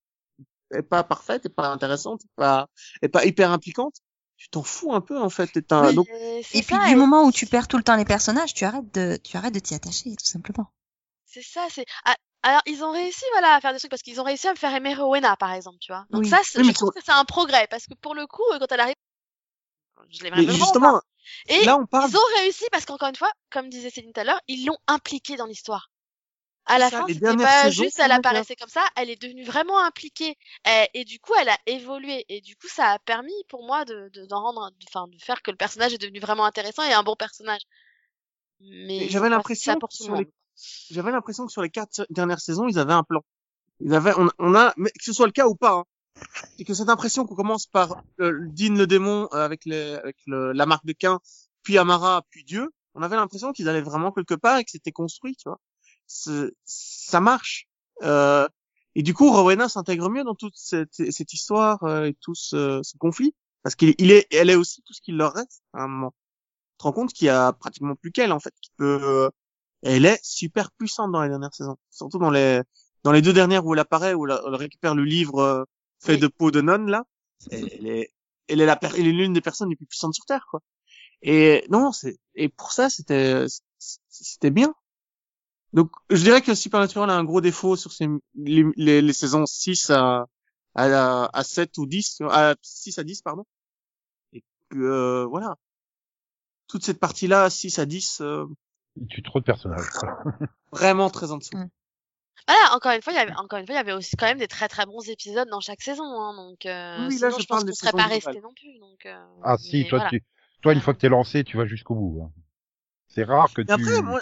est pas parfaite est pas intéressante est pas est pas hyper impliquante tu t'en fous un peu en fait t'es un Oui. donc Et puis ça, du et moment où tu perds tout le temps les personnages, tu arrêtes de, tu arrêtes de t'y attacher, tout simplement. c'est ça, c'est. Ah, alors ils ont réussi, voilà, à faire des trucs parce qu'ils ont réussi à me faire aimer Rowena, par exemple, tu vois. Donc Oui. ça, Oui, je trouve que c'est un progrès parce que pour le coup, euh, quand elle arrive, je l'ai mais vraiment. justement pas. Et là on parle Ils ont réussi parce qu'encore une fois, comme disait Céline tout à l'heure, ils l'ont impliquée dans l'histoire. À la ça, fin, c'était pas saisons juste elle bien. apparaissait comme ça, elle est devenue vraiment impliquée et, et du coup elle a évolué et du coup ça a permis pour moi de de- d'en rendre, enfin de faire que le personnage est devenu vraiment intéressant et un bon personnage. Mais j'avais l'impression les j'avais l'impression que sur les quatre dernières saisons, ils avaient un plan. Ils avaient, on, on a, mais que ce soit le cas ou pas, hein, et que cette impression qu'on commence par euh, Dean le démon euh, avec, les, avec le, la marque de Cain, puis Amara, puis Dieu, on avait l'impression qu'ils allaient vraiment quelque part et que c'était construit, tu vois. Ça marche. Euh, et du coup, Rowena s'intègre mieux dans toute cette, cette histoire euh, et tout ce, ce conflit, parce qu'il il est, elle est aussi tout ce qu'il leur reste à un moment. Tu te rends compte qu'il y a pratiquement plus qu'elle en fait, qui peut euh, elle est super puissante dans les dernières saisons. Surtout dans les dans les deux dernières où elle apparaît, où elle, elle récupère le livre euh, fait Oui. de peau de nonne là. Elle, est elle est la elle est l'une des personnes les plus puissantes sur terre quoi. Et non, c'est et pour ça c'était c'était bien. Donc je dirais que Supernatural a un gros défaut sur ces les, les, les saisons 6 à à, à 7 ou 10 à 6 à 10 pardon. Et que euh, voilà. toute cette partie-là, 6 à 10, euh, Il tue trop de personnages. vraiment très en dessous. Mm. Voilà, encore une fois, il y avait, encore une fois, il y avait aussi quand même des très très bons épisodes dans chaque saison, hein, donc, euh, Oui, là, sinon, je je pense qu'on serait pas resté non plus, donc, euh, Ah si, mais toi, voilà. tu, toi, une fois que t'es lancé, tu vas jusqu'au bout. hein. C'est rare que Et tu... après, moi,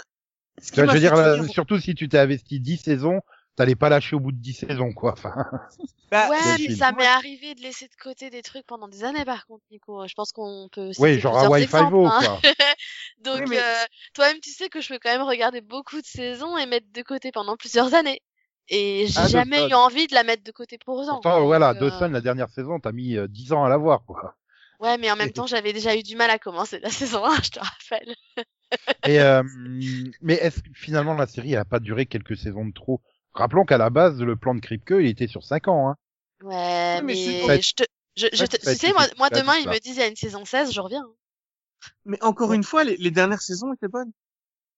ce qui je veux dire, là, surtout si tu t'es investi 10 saisons, t'allais pas lâcher au bout de 10 saisons, quoi. Enfin, bah, Ouais, mais ça m'est arrivé de laisser de côté des trucs pendant des années, par contre, Nico. Je pense qu'on peut ouais, genre Hawaii Five-O, hein. quoi. Donc, Oui, mais- euh, toi-même, tu sais que je peux quand même regarder beaucoup de saisons et mettre de côté pendant plusieurs années. Et j'ai Ah, jamais Dawson. eu envie de la mettre de côté pour autant. Pourtant, voilà, Donc, euh, Dawson, la dernière saison, t'as mis euh, 10 ans à la voir, quoi. Ouais, mais en même temps, j'avais déjà eu du mal à commencer la saison 1, je te rappelle. Et, euh, mais est-ce que finalement la série elle a pas duré quelques saisons de trop? Rappelons qu'à la base, le plan de Kripke, il était sur 5 ans. Hein. Ouais, mais je te, je, te- tu sais, moi, demain, ils me disent il y a une saison 16, je reviens. mais encore une fois, les, les dernières saisons étaient bonnes.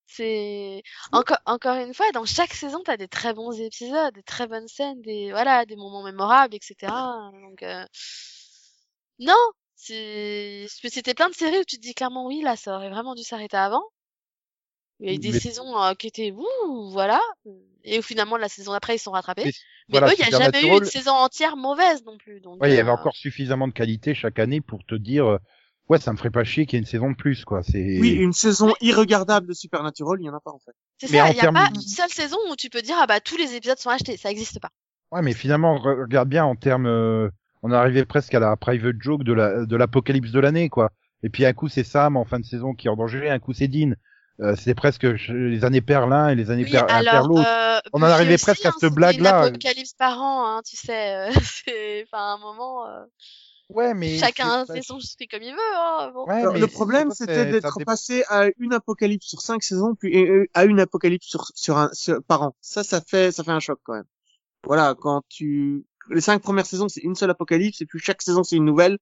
C'est encore encore une fois dans chaque saison t'as des très bons épisodes, des très bonnes scènes, des voilà des moments mémorables, etc. Donc euh, non, c'était plein de séries où tu te dis clairement oui là ça aurait vraiment dû s'arrêter avant. Il y a eu des Mais- saisons euh, qui étaient ouh voilà et où finalement la saison d'après ils sont rattrapés. Mais Mais, voilà, eux il y a jamais eu une saison entière mauvaise non plus. Donc Ouais, il y avait euh, encore suffisamment de qualité chaque année pour te dire, euh, ouais, ça me ferait pas chier qu'il y ait une saison de plus, quoi. C'est. Oui, une saison irregardable de Supernatural, il y en a pas en fait. c'est mais ça, il y a termes- pas une seule saison où tu peux dire ah bah tous les épisodes sont achetés, ça existe pas. Ouais, mais finalement, re- regarde bien en termes, euh, on est arrivé presque à la private joke de la de l'apocalypse de l'année, quoi. Et puis un coup c'est Sam en fin de saison qui est en danger, un coup c'est Dean. Euh, c'est presque les années perdent l'un et les années Oui, alors, l'autre. euh, On en arrivait aussi, presque à cette blague-là. Une apocalypse par an, hein, tu sais. euh, c'est, enfin, à un moment, euh, Ouais, mais chacun fait son truc comme il veut. Hein, bon. Ouais, le problème, c'était d'être passé à une apocalypse sur cinq saisons, puis à une apocalypse sur, sur un, sur- par an. Ça, ça fait, ça fait un choc quand même. Voilà, quand tu, les cinq premières saisons, c'est une seule apocalypse, et puis chaque saison, c'est une nouvelle.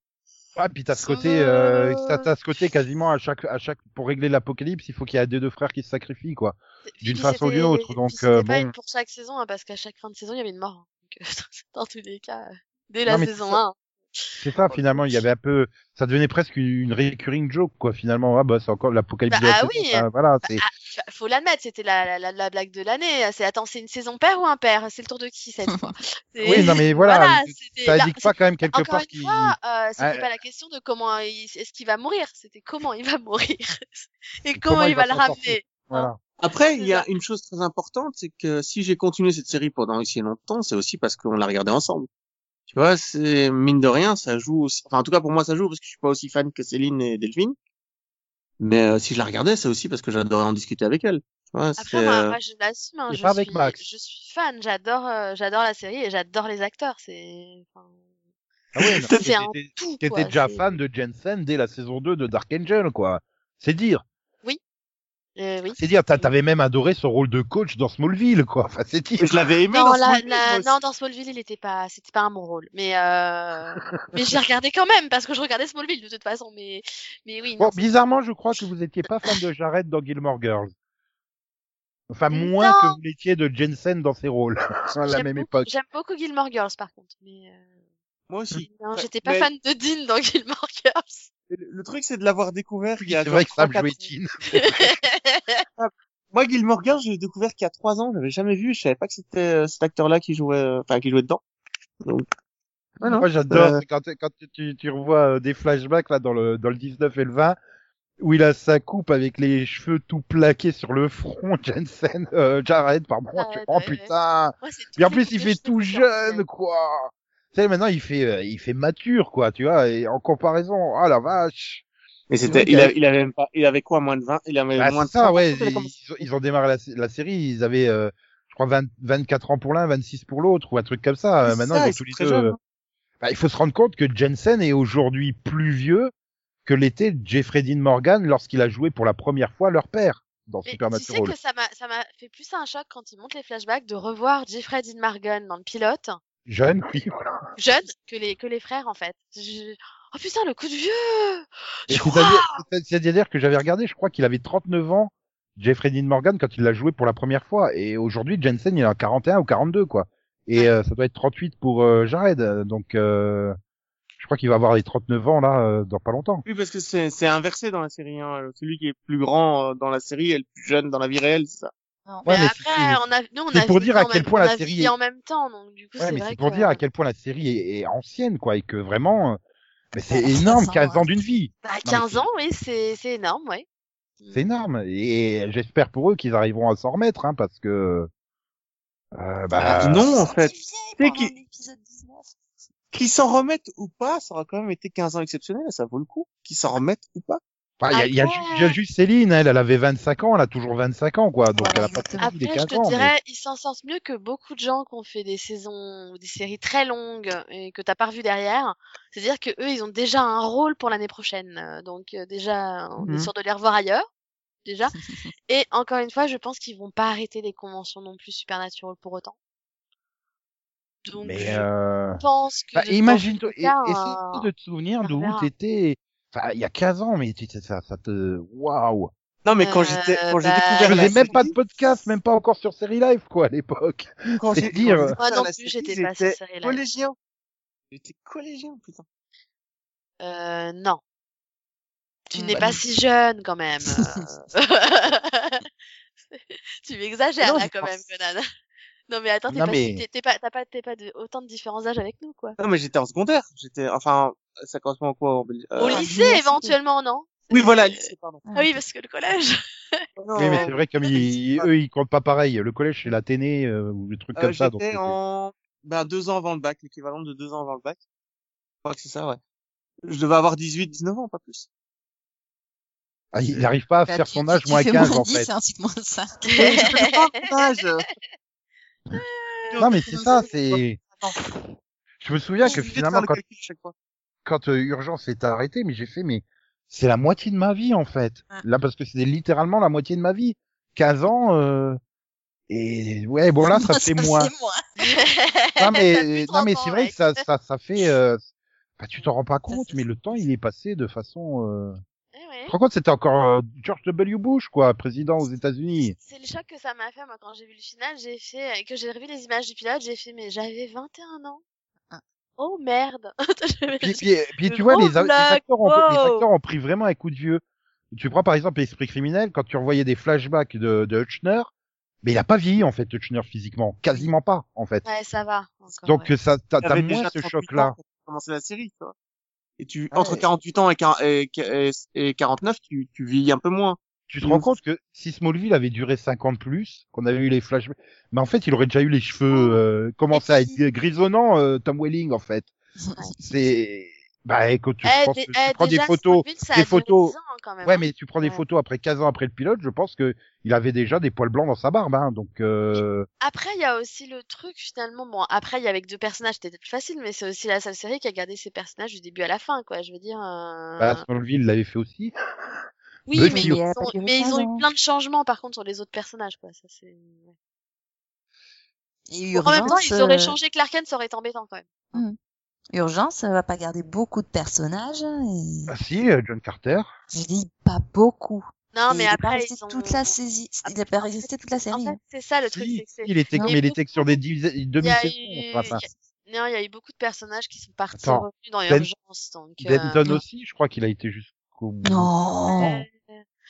Ouais, puis t'as ce côté, euh, t'as, t'as ce côté quasiment à chaque, à chaque, pour régler l'apocalypse, il faut qu'il y ait des deux frères qui se sacrifient, quoi. d'une façon ou d'une autre, donc, c'était euh, pas bon. pour chaque saison, hein, parce qu'à chaque fin de saison, il y avait une mort. hein. Donc, euh, dans tous les cas, euh, dès la Non, saison ça- 1. C'est ça, finalement, il y avait un peu, ça devenait presque une, recurring joke, quoi, finalement. Ah, bah, c'est encore l'apocalypse Bah, de la ah oui. Enfin, voilà, c'est, Fa- Faut l'admettre, c'était la, la, la blague de l'année. C'est attends, c'est une saison père ou un père C'est le tour de qui cette fois? Oui, non, mais voilà, c'était ça indique pas quand même quelque Encore part une qu'il, fois, euh, c'était Ah, pas la question de comment il- est-ce qu'il va mourir, c'était comment il va mourir? Et comment comment, il il va va le ramener? voilà. Après, il y a une chose très importante, c'est que si j'ai continué cette série pendant aussi longtemps, c'est aussi parce qu'on l'a regardé ensemble. Tu vois, c'est mine de rien, ça joue aussi. Enfin, en tout cas pour moi, ça joue parce que je suis pas aussi fan que Céline et Delphine. Mais euh, si je la regardais, c'est aussi parce que j'adorais en discuter avec elle. Tu vois, Après c'est, moi, euh, moi, je l'assume, hein, je pas avec suis Max. je suis fan, j'adore euh, j'adore la série et j'adore les acteurs, c'est enfin, Ah ouais, c'est un tout déjà c'est- fan de Jensen dès la saison 2 de Dark Angel, quoi. C'est dire. Euh, oui. C'est dire, t'a- t'avais même adoré son rôle de coach dans Smallville, quoi. Enfin, c'est dire. je l'avais aimé Non, dans la, non, dans Smallville, il était pas, c'était pas un bon rôle. Mais, euh, mais j'ai regardé quand même parce que je regardais Smallville de toute façon. Mais, mais oui. Bon, non, bizarrement, je crois que vous étiez pas fan de Jared dans Gilmore Girls. Enfin, moins Non. que vous l'étiez de Jensen dans ses rôles, à la j'aime même beaucoup- époque. J'aime beaucoup Gilmore Girls par contre. Mais, euh, Moi aussi. non, j'étais pas mais fan de Dean dans Gilmore Girls. Le, truc, c'est de l'avoir découvert il y a C'est vrai que ça me 3-4 jouait. Moi, Gilmore Girls, je l'ai découvert qu'il y a trois ans. J'avais jamais vu. Je savais pas que c'était euh, cet acteur-là qui jouait, euh, enfin, qui jouait dedans. Donc, ouais, non. Moi, j'adore Euh, quand, quand tu, tu revois euh, des flashbacks là dans le, dans le 19 et le 20 où il a sa coupe avec les cheveux tout plaqués sur le front, Jensen, euh, Jared, pardon. Jared, tu- oh ouais. putain. Moi, Puis en plus, il fait tout jeune, ouais. quoi. Tu sais, maintenant, il fait, euh, il fait mature, quoi, tu vois, et en comparaison, ah la vache. Mais c'était, il, qu'il a- il avait même pas, il avait quoi, moins de 20, il avait Ah, moins de ça, 30 ouais. il Ils, ils ont démarré la, la série, ils avaient, euh, je crois, 20 24 ans pour l'un, 26 pour l'autre, ou un truc comme ça. Euh, Maintenant, ça, ils ont tous les deux. euh, hein. bah, il faut se rendre compte que Jensen est aujourd'hui plus vieux que l'était Jeffrey Dean Morgan lorsqu'il a joué pour la première fois leur père dans Mais tu sais Supernatural. que ça m'a, ça m'a fait plus un choc quand ils montent les flashbacks de revoir Jeffrey Dean Morgan dans le pilote, Jeune, oui, voilà. jeune, que les, que les frères en fait. Je- Oh putain, le coup de vieux! C'est-à-dire que j'avais regardé, je crois qu'il avait 39 ans, Jeffrey Dean Morgan, quand il l'a joué pour la première fois. Et aujourd'hui, Jensen, il a 41 ou 42, quoi. Et euh, ça doit être 38 pour euh, Jared. Donc, euh, je crois qu'il va avoir les 39 ans là euh, dans pas longtemps. Oui, parce que c'est c'est inversé dans la série. Hein. Celui qui est plus grand euh, dans la série est le plus jeune dans la vie réelle, c'est ça. Non. Ouais, mais mais après, c'est- on a, nous, on a pour dire à quel point la série est- en même temps, donc du coup, Ouais, c'est pour que- dire à quel point la série est, est ancienne quoi et que vraiment, euh, mais c'est Bah, énorme, 15 ans, 15 ans hein. d'une vie, Bah, mais 15 c'est- ans, oui, c'est, c'est énorme, ouais. c'est énorme. Et j'espère pour eux qu'ils arriveront à s'en remettre, hein, parce que euh, bah, Ah, non, en fait. 19. Qu'ils s'en remettent ou pas, ça aura quand même été 15 ans exceptionnels, ça vaut le coup. Qu'ils s'en remettent ou pas. Enfin, il y a, il y il y a juste Céline, elle, elle avait 25 ans, elle a toujours 25 ans, quoi. Donc elle a pas Après, je 15 te ans. mais- dirais, ils s'en sortent mieux que beaucoup de gens qui ont fait des saisons ou des séries très longues et que t'as pas revu derrière. C'est-à-dire que eux, ils ont déjà un rôle pour l'année prochaine. Euh, Donc euh, déjà, on est Mhm. sûr de les revoir ailleurs, déjà. Et encore une fois, je pense qu'ils vont pas arrêter les conventions non plus Supernatural pour autant. Donc Mais je euh... pense que bah, imagine-toi, euh, essaie de te souvenir d'où t'étais. Enfin, il y a 15 ans, mais tu- ça, ça te, waouh. Non, mais quand Euh, j'étais, quand j'ai bah, Je découvert la faisais même pas de podcast, même pas encore sur Série Live, quoi, à l'époque. quand j'ai dire. Moi non plus, j'étais pas sur j'étais Série Live. collégien. J'étais collégien, putain. Euh, non. Tu Mm, n'es bah pas si jeune quand même. euh. tu m'exagères là je quand pense- même, Conan. Non mais attends, t'es pas, mais- t'es- t'es pas, t'as pas, t'es pas de autant de différents âges avec nous quoi. Non, mais j'étais en secondaire. J'étais, enfin, ça correspond à quoi en Belgique Au Euh, lycée. éventuellement, non? Oui, voilà, Euh, lycée, pardon. Ah oui, parce que le collège. Non, Oui, mais c'est vrai, comme ils, eux, ils comptent pas pareil. Le collège, c'est l'Athénée, euh, ou des trucs euh, comme ça. Donc, j'étais en, ben, deux ans avant le bac, l'équivalent de deux ans avant le bac. Je crois que c'est ça, ouais. Je devais avoir 18, 19 ans, pas plus. Ah, il n'arrive pas à Bah, faire tu- son âge tu moins fais 15, moins en 10 fait. et ensuite moins 5. Mais je faisais pas mon âge. Non, mais c'est ça, c'est... Je me souviens que finalement, quand, quand euh, Urgence est arrêté, mais j'ai fait, mais c'est la moitié de ma vie, en fait. Ouais. Là, parce que c'était littéralement la moitié de ma vie. 15 ans, euh... et ouais, bon, là, ça fait moins. Non, mais, non, mais c'est vrai que ça, ça, ça fait, euh... bah, tu t'en rends pas compte, c'est mais le temps, il est passé de façon, euh... Eh Tu ouais. te rends compte, c'était encore euh, George W. Bush, quoi, président aux États-Unis. C'est le choc que ça m'a fait moi quand j'ai vu le final, j'ai fait que j'ai revu les images du pilote, j'ai fait mais j'avais 21 ans. Ah. Oh merde. Puis, puis, tu vois, les, acteurs ont, les acteurs ont pris vraiment un coup de vieux. Tu prends par exemple l'esprit criminel, quand tu revoyais des flashbacks de, de Hutchner, mais il a pas vieilli en fait Hutchner physiquement, quasiment pas en fait. Ouais, ça va. encore, Donc ouais. ça, t'as, moins ce 38 choc-là. la série, tu vois. Et tu, Ouais. entre 48 ans et, quar- et, et, et 49, tu, tu vieillis un peu moins. Tu te rends Ouf. compte que si Smallville avait duré 50 plus, qu'on avait eu les flashbacks, mais en fait il aurait déjà eu les cheveux euh, commencé à être grisonnants, euh, Tom Welling en fait. C'est, bah écoute, je Eh, pense que eh, tu prends déjà, des photos, des photos- 10 ans, quand même, Ouais, hein. mais tu prends des Ouais. photos après 15 ans après le pilote, je pense que il avait déjà des poils blancs dans sa barbe, hein, donc euh... Après, il y a aussi le truc, finalement, bon, après, il y a avec deux personnages, c'était peut-être plus facile, mais c'est aussi la seule série qui a gardé ses personnages du début à la fin, quoi, je veux dire, euh... bah, Smallville l'avait fait aussi. oui, mais, Mais ils a ont, pas duré mais ils 15 ont eu ans. plein de changements, par contre, sur les autres personnages, quoi, ça c'est... ouais. En même temps, ils auraient euh, changé Clark Kent, ça aurait été embêtant, quand même. Urgence, ça va pas garder beaucoup de personnages. Et... Ah si, euh, John Carter. Je dis pas beaucoup. Non, Et mais il après, ils ont... toute la saisie. Il a pas resté toute la En série. fait, c'est ça, le truc, Si, c'est que c'est... il était, Non. mais il était que sur des demi-saisons. Non, il y a eu beaucoup de personnages qui sont partis Attends. revenus dans Den- Urgence, donc... euh, Denton aussi, je crois qu'il a été jusqu'au bout. Non, euh,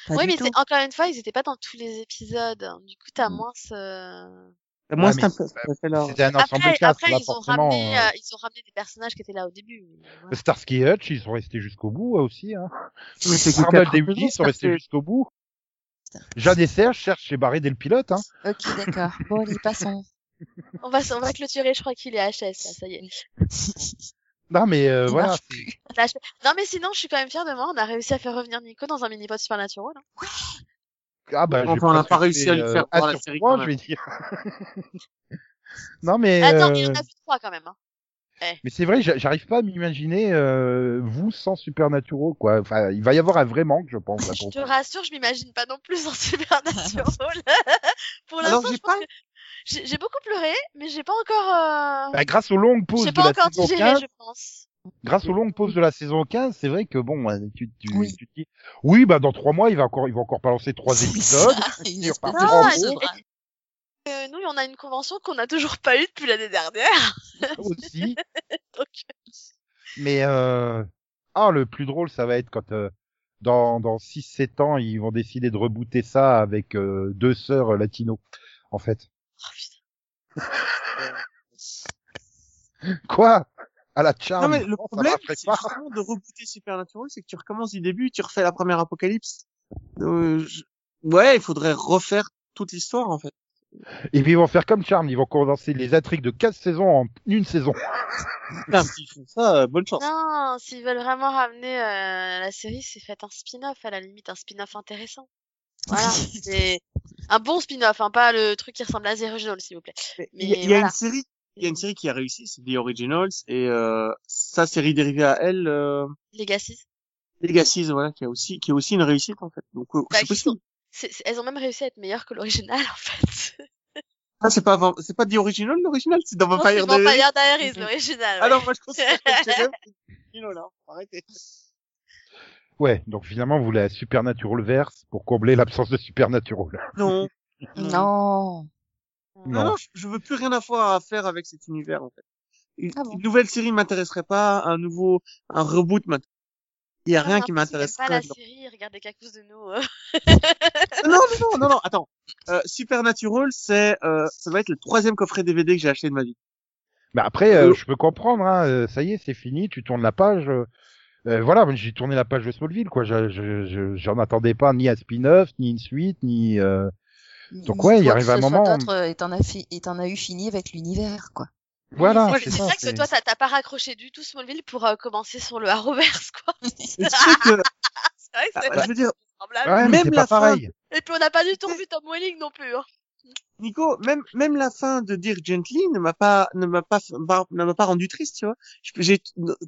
pas Oui, du mais c'est encore une fois, ils étaient pas dans tous les épisodes. Du coup, t'as Mm. moins ce... Moi, Ouais, c'est mais un peu, ça fait leur- C'était un ensemble Après, de cast, après là, ils ont forcément. ramené, euh, euh, ils ont ramené des personnages qui étaient là au début. Starsky et Hutch, ils sont restés jusqu'au bout aussi. Hein. Arnold quatre et Willy sont restés jusqu'au bout. Jeanne et Serge cherchent chez barré dès le pilote. Hein. Ok, d'accord. Bon, allez, passons. On va, on va clôturer, je crois qu'il est HS, là, ça y est. Non mais euh, Il voilà. Non, mais sinon, je suis quand même fière de moi. On a réussi à faire revenir Nico dans un mini-pod Supernatural. hein. Ah bah, Enfin, j'ai on n'a pas réussi à le euh, faire pour la sur série, trois, quand je même. vais dire. non mais. Attends, euh, il en a vu trois quand même. Hein. Mais c'est vrai, j'a- j'arrive pas à m'imaginer euh, vous sans Supernatural quoi. Enfin, il va y avoir un vrai manque, je pense. là, Je te rassure, je m'imagine pas non plus en Supernatural. pour l'instant, j'ai je pas- que beaucoup pleuré, mais j'ai pas encore... Euh... Bah, grâce aux longues pauses J'ai de pas la encore saison digéré, 15, je pense. Grâce aux longues pauses de la saison 15, c'est vrai que bon, ouais, tu, tu, Oui. tu te dis, oui, bah dans trois mois, il va encore, il va encore balancer trois épisodes. il haut. drame. Euh, nous, on a une convention qu'on n'a toujours pas eue depuis l'année dernière. aussi. Donc, Mais euh... ah, le plus drôle, ça va être quand euh, dans dans six sept ans, ils vont décider de rebooter ça avec euh, deux sœurs latino, en fait. Oh, putain. Quoi? À la charme. Non mais le problème, c'est justement de rebooter Supernatural, c'est que tu recommences du début, tu refais la première apocalypse. Euh, je- Ouais, il faudrait refaire toute l'histoire en fait. Et puis ils vont faire comme Charme, ils vont condenser les intrigues de quatre saisons en une saison. Putain, s'ils font ça, euh, bonne chance. Non, s'ils veulent vraiment ramener euh, la série, c'est faites un spin-off à la limite, un spin-off intéressant. Voilà, c'est un bon spin-off, hein, pas le truc qui ressemble à The Original, s'il vous plaît. Mais Il y a, y a une série, il y a une série qui a réussi, c'est The Originals et euh, sa série dérivée à elle, euh, Legacy. Legacies, voilà, qui a aussi, qui est aussi une réussite en fait. Donc euh, Bah, c'est c'est- elles ont même réussi à être meilleures que l'original, en fait. Ah, c'est pas, avant- c'est pas The Original, l'original, c'est dans Vampire Diaries. Vampire Diaries, l'original. Ah ouais. non, moi je considère que c'est même l'original, là. Arrêtez. Ouais, donc finalement vous voulez un Supernatural verse pour combler l'absence de Supernatural. Non. Non. Non, Non. non, je- je veux plus rien avoir à faire avec cet univers, en fait. Une, Ah bon une nouvelle série m'intéresserait pas, un nouveau, un reboot m'intéresse. Il y a Ah, rien qui peu, m'intéresserait. Pas la série, regardez qu'à cause de nous. euh. Non, non, non, non, non, attends. Euh, Supernatural, c'est, euh, ça va être le troisième coffret DVD que j'ai acheté de ma vie. Mais après, euh, Euh, je peux comprendre, hein, euh, ça y est, c'est fini, tu tournes la page. euh, voilà, j'ai tourné la page de Smallville, quoi. Je- je- je- J'en attendais pas ni un spin-off, ni une suite, ni. euh, Donc ouais, il arrive un ce soit moment- d'autre, Et t'en as, fi- eu fini avec l'univers, quoi. Voilà, c'est c'est ça. vrai que toi, ça t'a pas raccroché du tout Smallville pour euh, commencer sur le Arrowverse, quoi. Sais que, c'est vrai que c'est bah, je veux dire, semblable. Ouais, mais même c'est la fin- pareil. Et puis on n'a pas du tout revu Tom Welling non plus. Hein. Nico, même même la fin de Dear Gently ne m'a pas ne m'a pas pas- ne m'a pas rendu triste, tu vois. Je- J'ai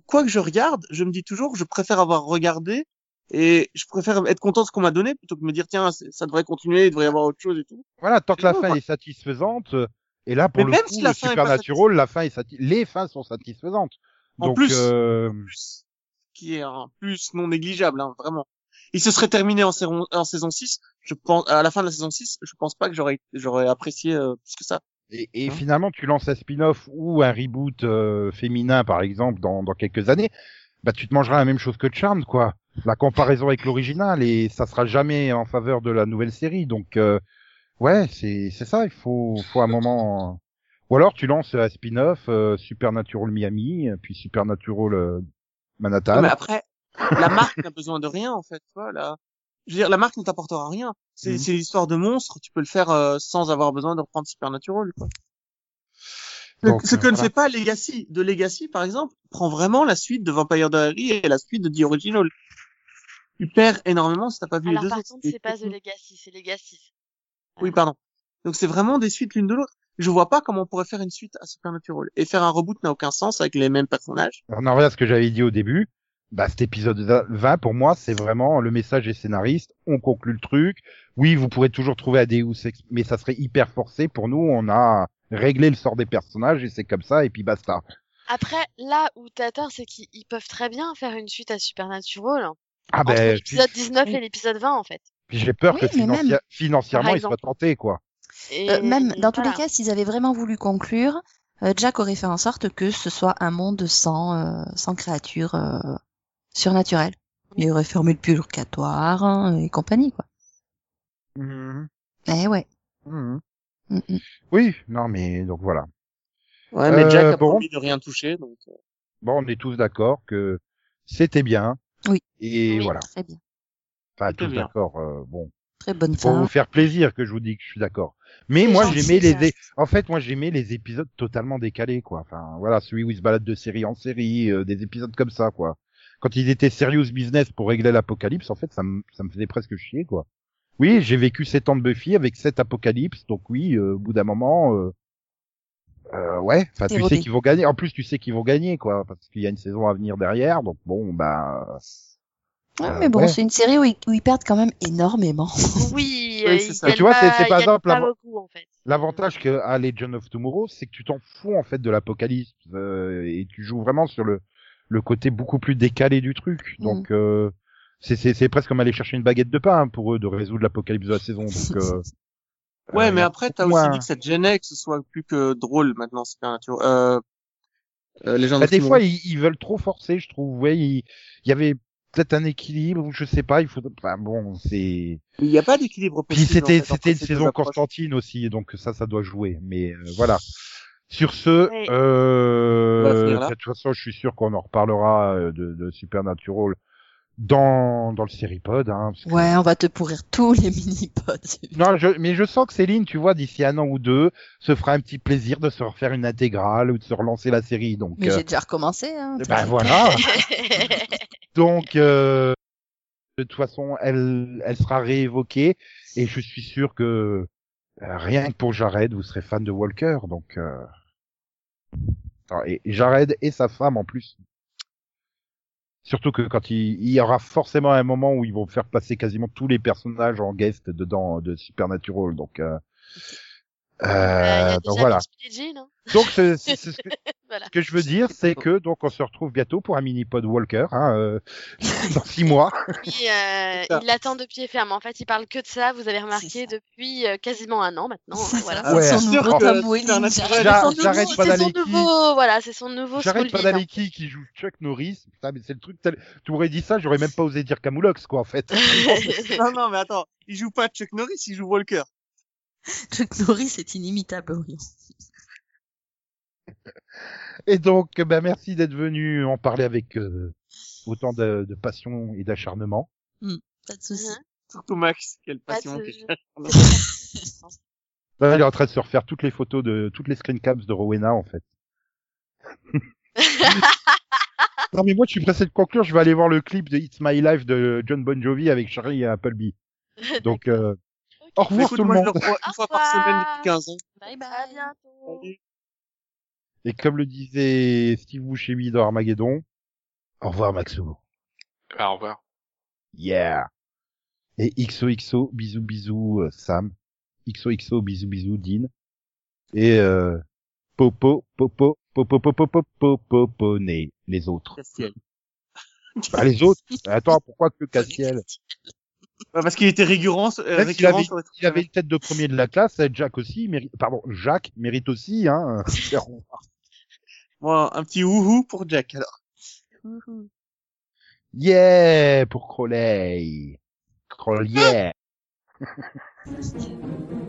quoi que je regarde, je me dis toujours, je préfère avoir regardé et je préfère être content de ce qu'on m'a donné plutôt que de me dire tiens ça devrait continuer, il devrait y avoir autre chose et tout. Voilà, tant que la fin est satisfaisante. euh, Et là, pour Mais le coup, si la fin Supernatural, la fin est sati- les fins sont satisfaisantes. En Donc, plus- euh, Plus, qui est un plus non négligeable, hein, vraiment. Il se serait terminé en saison en saison 6, je pense à la fin de la saison 6, je pense pas que j'aurais j'aurais apprécié euh, plus que ça. Et, et Hein? finalement, tu lances un spin-off ou un reboot euh, féminin, par exemple, dans, dans quelques années, bah tu te mangeras la même chose que Charmed, quoi. La comparaison avec l'original, et ça sera jamais en faveur de la nouvelle série. Donc, euh, ouais, c'est c'est ça. Il faut faut un moment. Ou alors tu lances un spin-off euh, Supernatural Miami, puis Supernatural euh, Manhattan. Non, mais après, la marque n'a besoin de rien, en fait. Tu vois, là. Je veux dire, la marque ne t'apportera rien. C'est Mhm. l'histoire de monstres, tu peux le faire euh, sans avoir besoin de reprendre Supernatural, quoi. Ce- Donc, ce euh, que ne fait pas Legacy. De Legacy, par exemple, prend vraiment la suite de Vampire Diaries et la suite de The Original. Tu perds énormément si t'as pas vu Alors les deux par autres. contre, c'est pas The Legacy, c'est Legacy. Oui, pardon. Donc c'est vraiment des suites l'une de l'autre. Je vois pas comment on pourrait faire une suite à Supernatural. Et faire un reboot n'a aucun sens avec les mêmes personnages. On en revient à ce que j'avais dit au début. Bah, cet épisode 20, pour moi, c'est vraiment le message des scénaristes. On conclut le truc. Oui, vous pourrez toujours trouver un Deus mais ça serait hyper forcé. Pour nous, on a réglé le sort des personnages et c'est comme ça et puis basta. Après, là où t'as tort, c'est qu'ils ils peuvent très bien faire une suite à Supernatural hein, Ah entre ben, l'épisode puis, 19 oui. et l'épisode 20 en fait. puis j'ai peur Oui, que mais financi- même- financièrement, ils soient tentés, quoi. Et Euh, même dans tous voilà. les cas, s'ils avaient vraiment voulu conclure, euh, Jack aurait fait en sorte que ce soit un monde sans, euh, sans créatures euh, surnaturelles. Il aurait fermé le purgatoire hein, et compagnie, quoi. Mhm. Eh ouais. Mhm. Mm, mm. Oui, non, mais donc voilà. Ouais, mais Euh, Jack a bon. promis de rien toucher, donc. euh, Bon, on est tous d'accord que c'était bien. Oui. Et Oui. voilà. Très bien. Enfin, tous bien. d'accord. euh, bon. Très bonne pour fin. vous faire plaisir que je vous dis que je suis d'accord. Mais C'est moi gentil, j'aimais les é- en fait moi j'aimais les épisodes totalement décalés quoi. Enfin voilà, celui où ils se baladent de série en série, euh, des épisodes comme ça quoi. Quand ils étaient serious business pour régler l'apocalypse, en fait ça me ça me faisait presque chier quoi. Oui, j'ai vécu sept ans de Buffy avec sept apocalypses, donc oui, euh, au bout d'un moment euh, euh, ouais, enfin tu sais qu'ils vont gagner. En plus tu sais qu'ils vont gagner quoi parce qu'il y a une saison à venir derrière, donc bon bah Ouais, euh, mais bon, ouais. c'est une série où ils, où ils perdent quand même énormément. Oui, Oui, ça. Tu vois, c'est- par exemple pas la- beaucoup en fait. L'avantage que a Legend of Tomorrow, c'est que tu t'en fous en fait de l'apocalypse euh, et tu joues vraiment sur le le côté beaucoup plus décalé du truc. Mm. Donc euh, c'est c'est c'est presque comme aller chercher une baguette de pain hein, pour eux de résoudre l'apocalypse de la saison. Donc euh, Ouais, euh, mais après, t'as aussi dit que ça te gênait que ce soit plus que drôle maintenant, Supernatural. Euh, Euh, les gens Bah, des fois, ils, ils veulent trop forcer, je trouve. Ouais, il il y avait peut-être un équilibre, ou je sais pas. Il faut. Enfin, bon, c'est. il n'y a pas d'équilibre Puis c'était en fait, entre c'était une saison. Constantine aussi, donc ça, ça doit jouer. Mais euh, voilà. Sur ce, Oui. euh, de toute façon, je suis sûr qu'on en reparlera euh, de, de Supernatural dans dans le Seripod. Hein, que- Ouais, on va te pourrir tous les mini-pods. Non, je, mais je sens que Céline, tu vois, d'ici un an ou deux, se fera un petit plaisir de se refaire une intégrale ou de se relancer la série. Donc, Mais euh, j'ai déjà recommencé. Hein, ben voilà. Donc, euh, de toute façon, elle, elle sera réévoquée et je suis sûr que euh, rien que pour Jared, vous serez fan de Walker. Donc, euh... ah, et Jared et sa femme en plus. Surtout que quand il, y aura forcément un moment où ils vont faire passer quasiment tous les personnages en guest dedans de Supernatural. Donc, euh... Euh, euh, donc voilà. Non Donc c'est ce que, Voilà. ce que je veux dire, c'est que donc on se retrouve bientôt pour un mini pod Walker hein, euh, dans six mois. Oui, euh, il l'attend de pied ferme. En fait, il parle que de ça. Vous avez remarqué depuis euh, quasiment un an maintenant. C'est voilà. Ouais. J'arrête pas C'est d'aller son qui- nouveau, voilà, c'est son nouveau J'arrête pas Smallville. d'Aleki qui joue Chuck Norris. Putain, mais c'est le truc tel... Tu m'aurais dit ça, j'aurais même pas osé dire Camoulox, quoi, en fait. non, non, mais attends, il joue pas Chuck Norris, il joue Walker. Chuck Norris est inimitable. Orion. Et donc, ben, merci d'être venu en parler avec euh, autant de, de passion et d'acharnement. Pas de souci. Surtout Max, quelle Pas passion. Là, il est en train de se refaire toutes les photos de toutes les screen caps de Rowena, en fait. non, mais moi, je suis pressé de conclure. Je vais aller voir le clip de It's My Life de John Bon Jovi avec Charlie et Appleby. Donc, euh, au revoir tout le monde. une fois par revoir. semaine depuis 15 ans. Bye À bye. bientôt. Salut. Et comme le disait Steve Buscemi dans Armageddon, au revoir Maxou. Au revoir. Yeah. Et XOXO, bisous bisous euh, Sam. XOXO, bisous bisous Dean. Et euh, Popo, Popo, Popo, Popo, Popo, Popo, né, les autres. Castiel. Bah, les autres. Attends, pourquoi que Castiel parce qu'il était récurrent, euh, récurrent avait, sur il avait une tête de premier de la classe, Jack aussi, mérite, pardon, Jacques mérite aussi, hein. Moi, un petit wouhou pour Jack, alors. Yeah, pour Crowley. Crowley.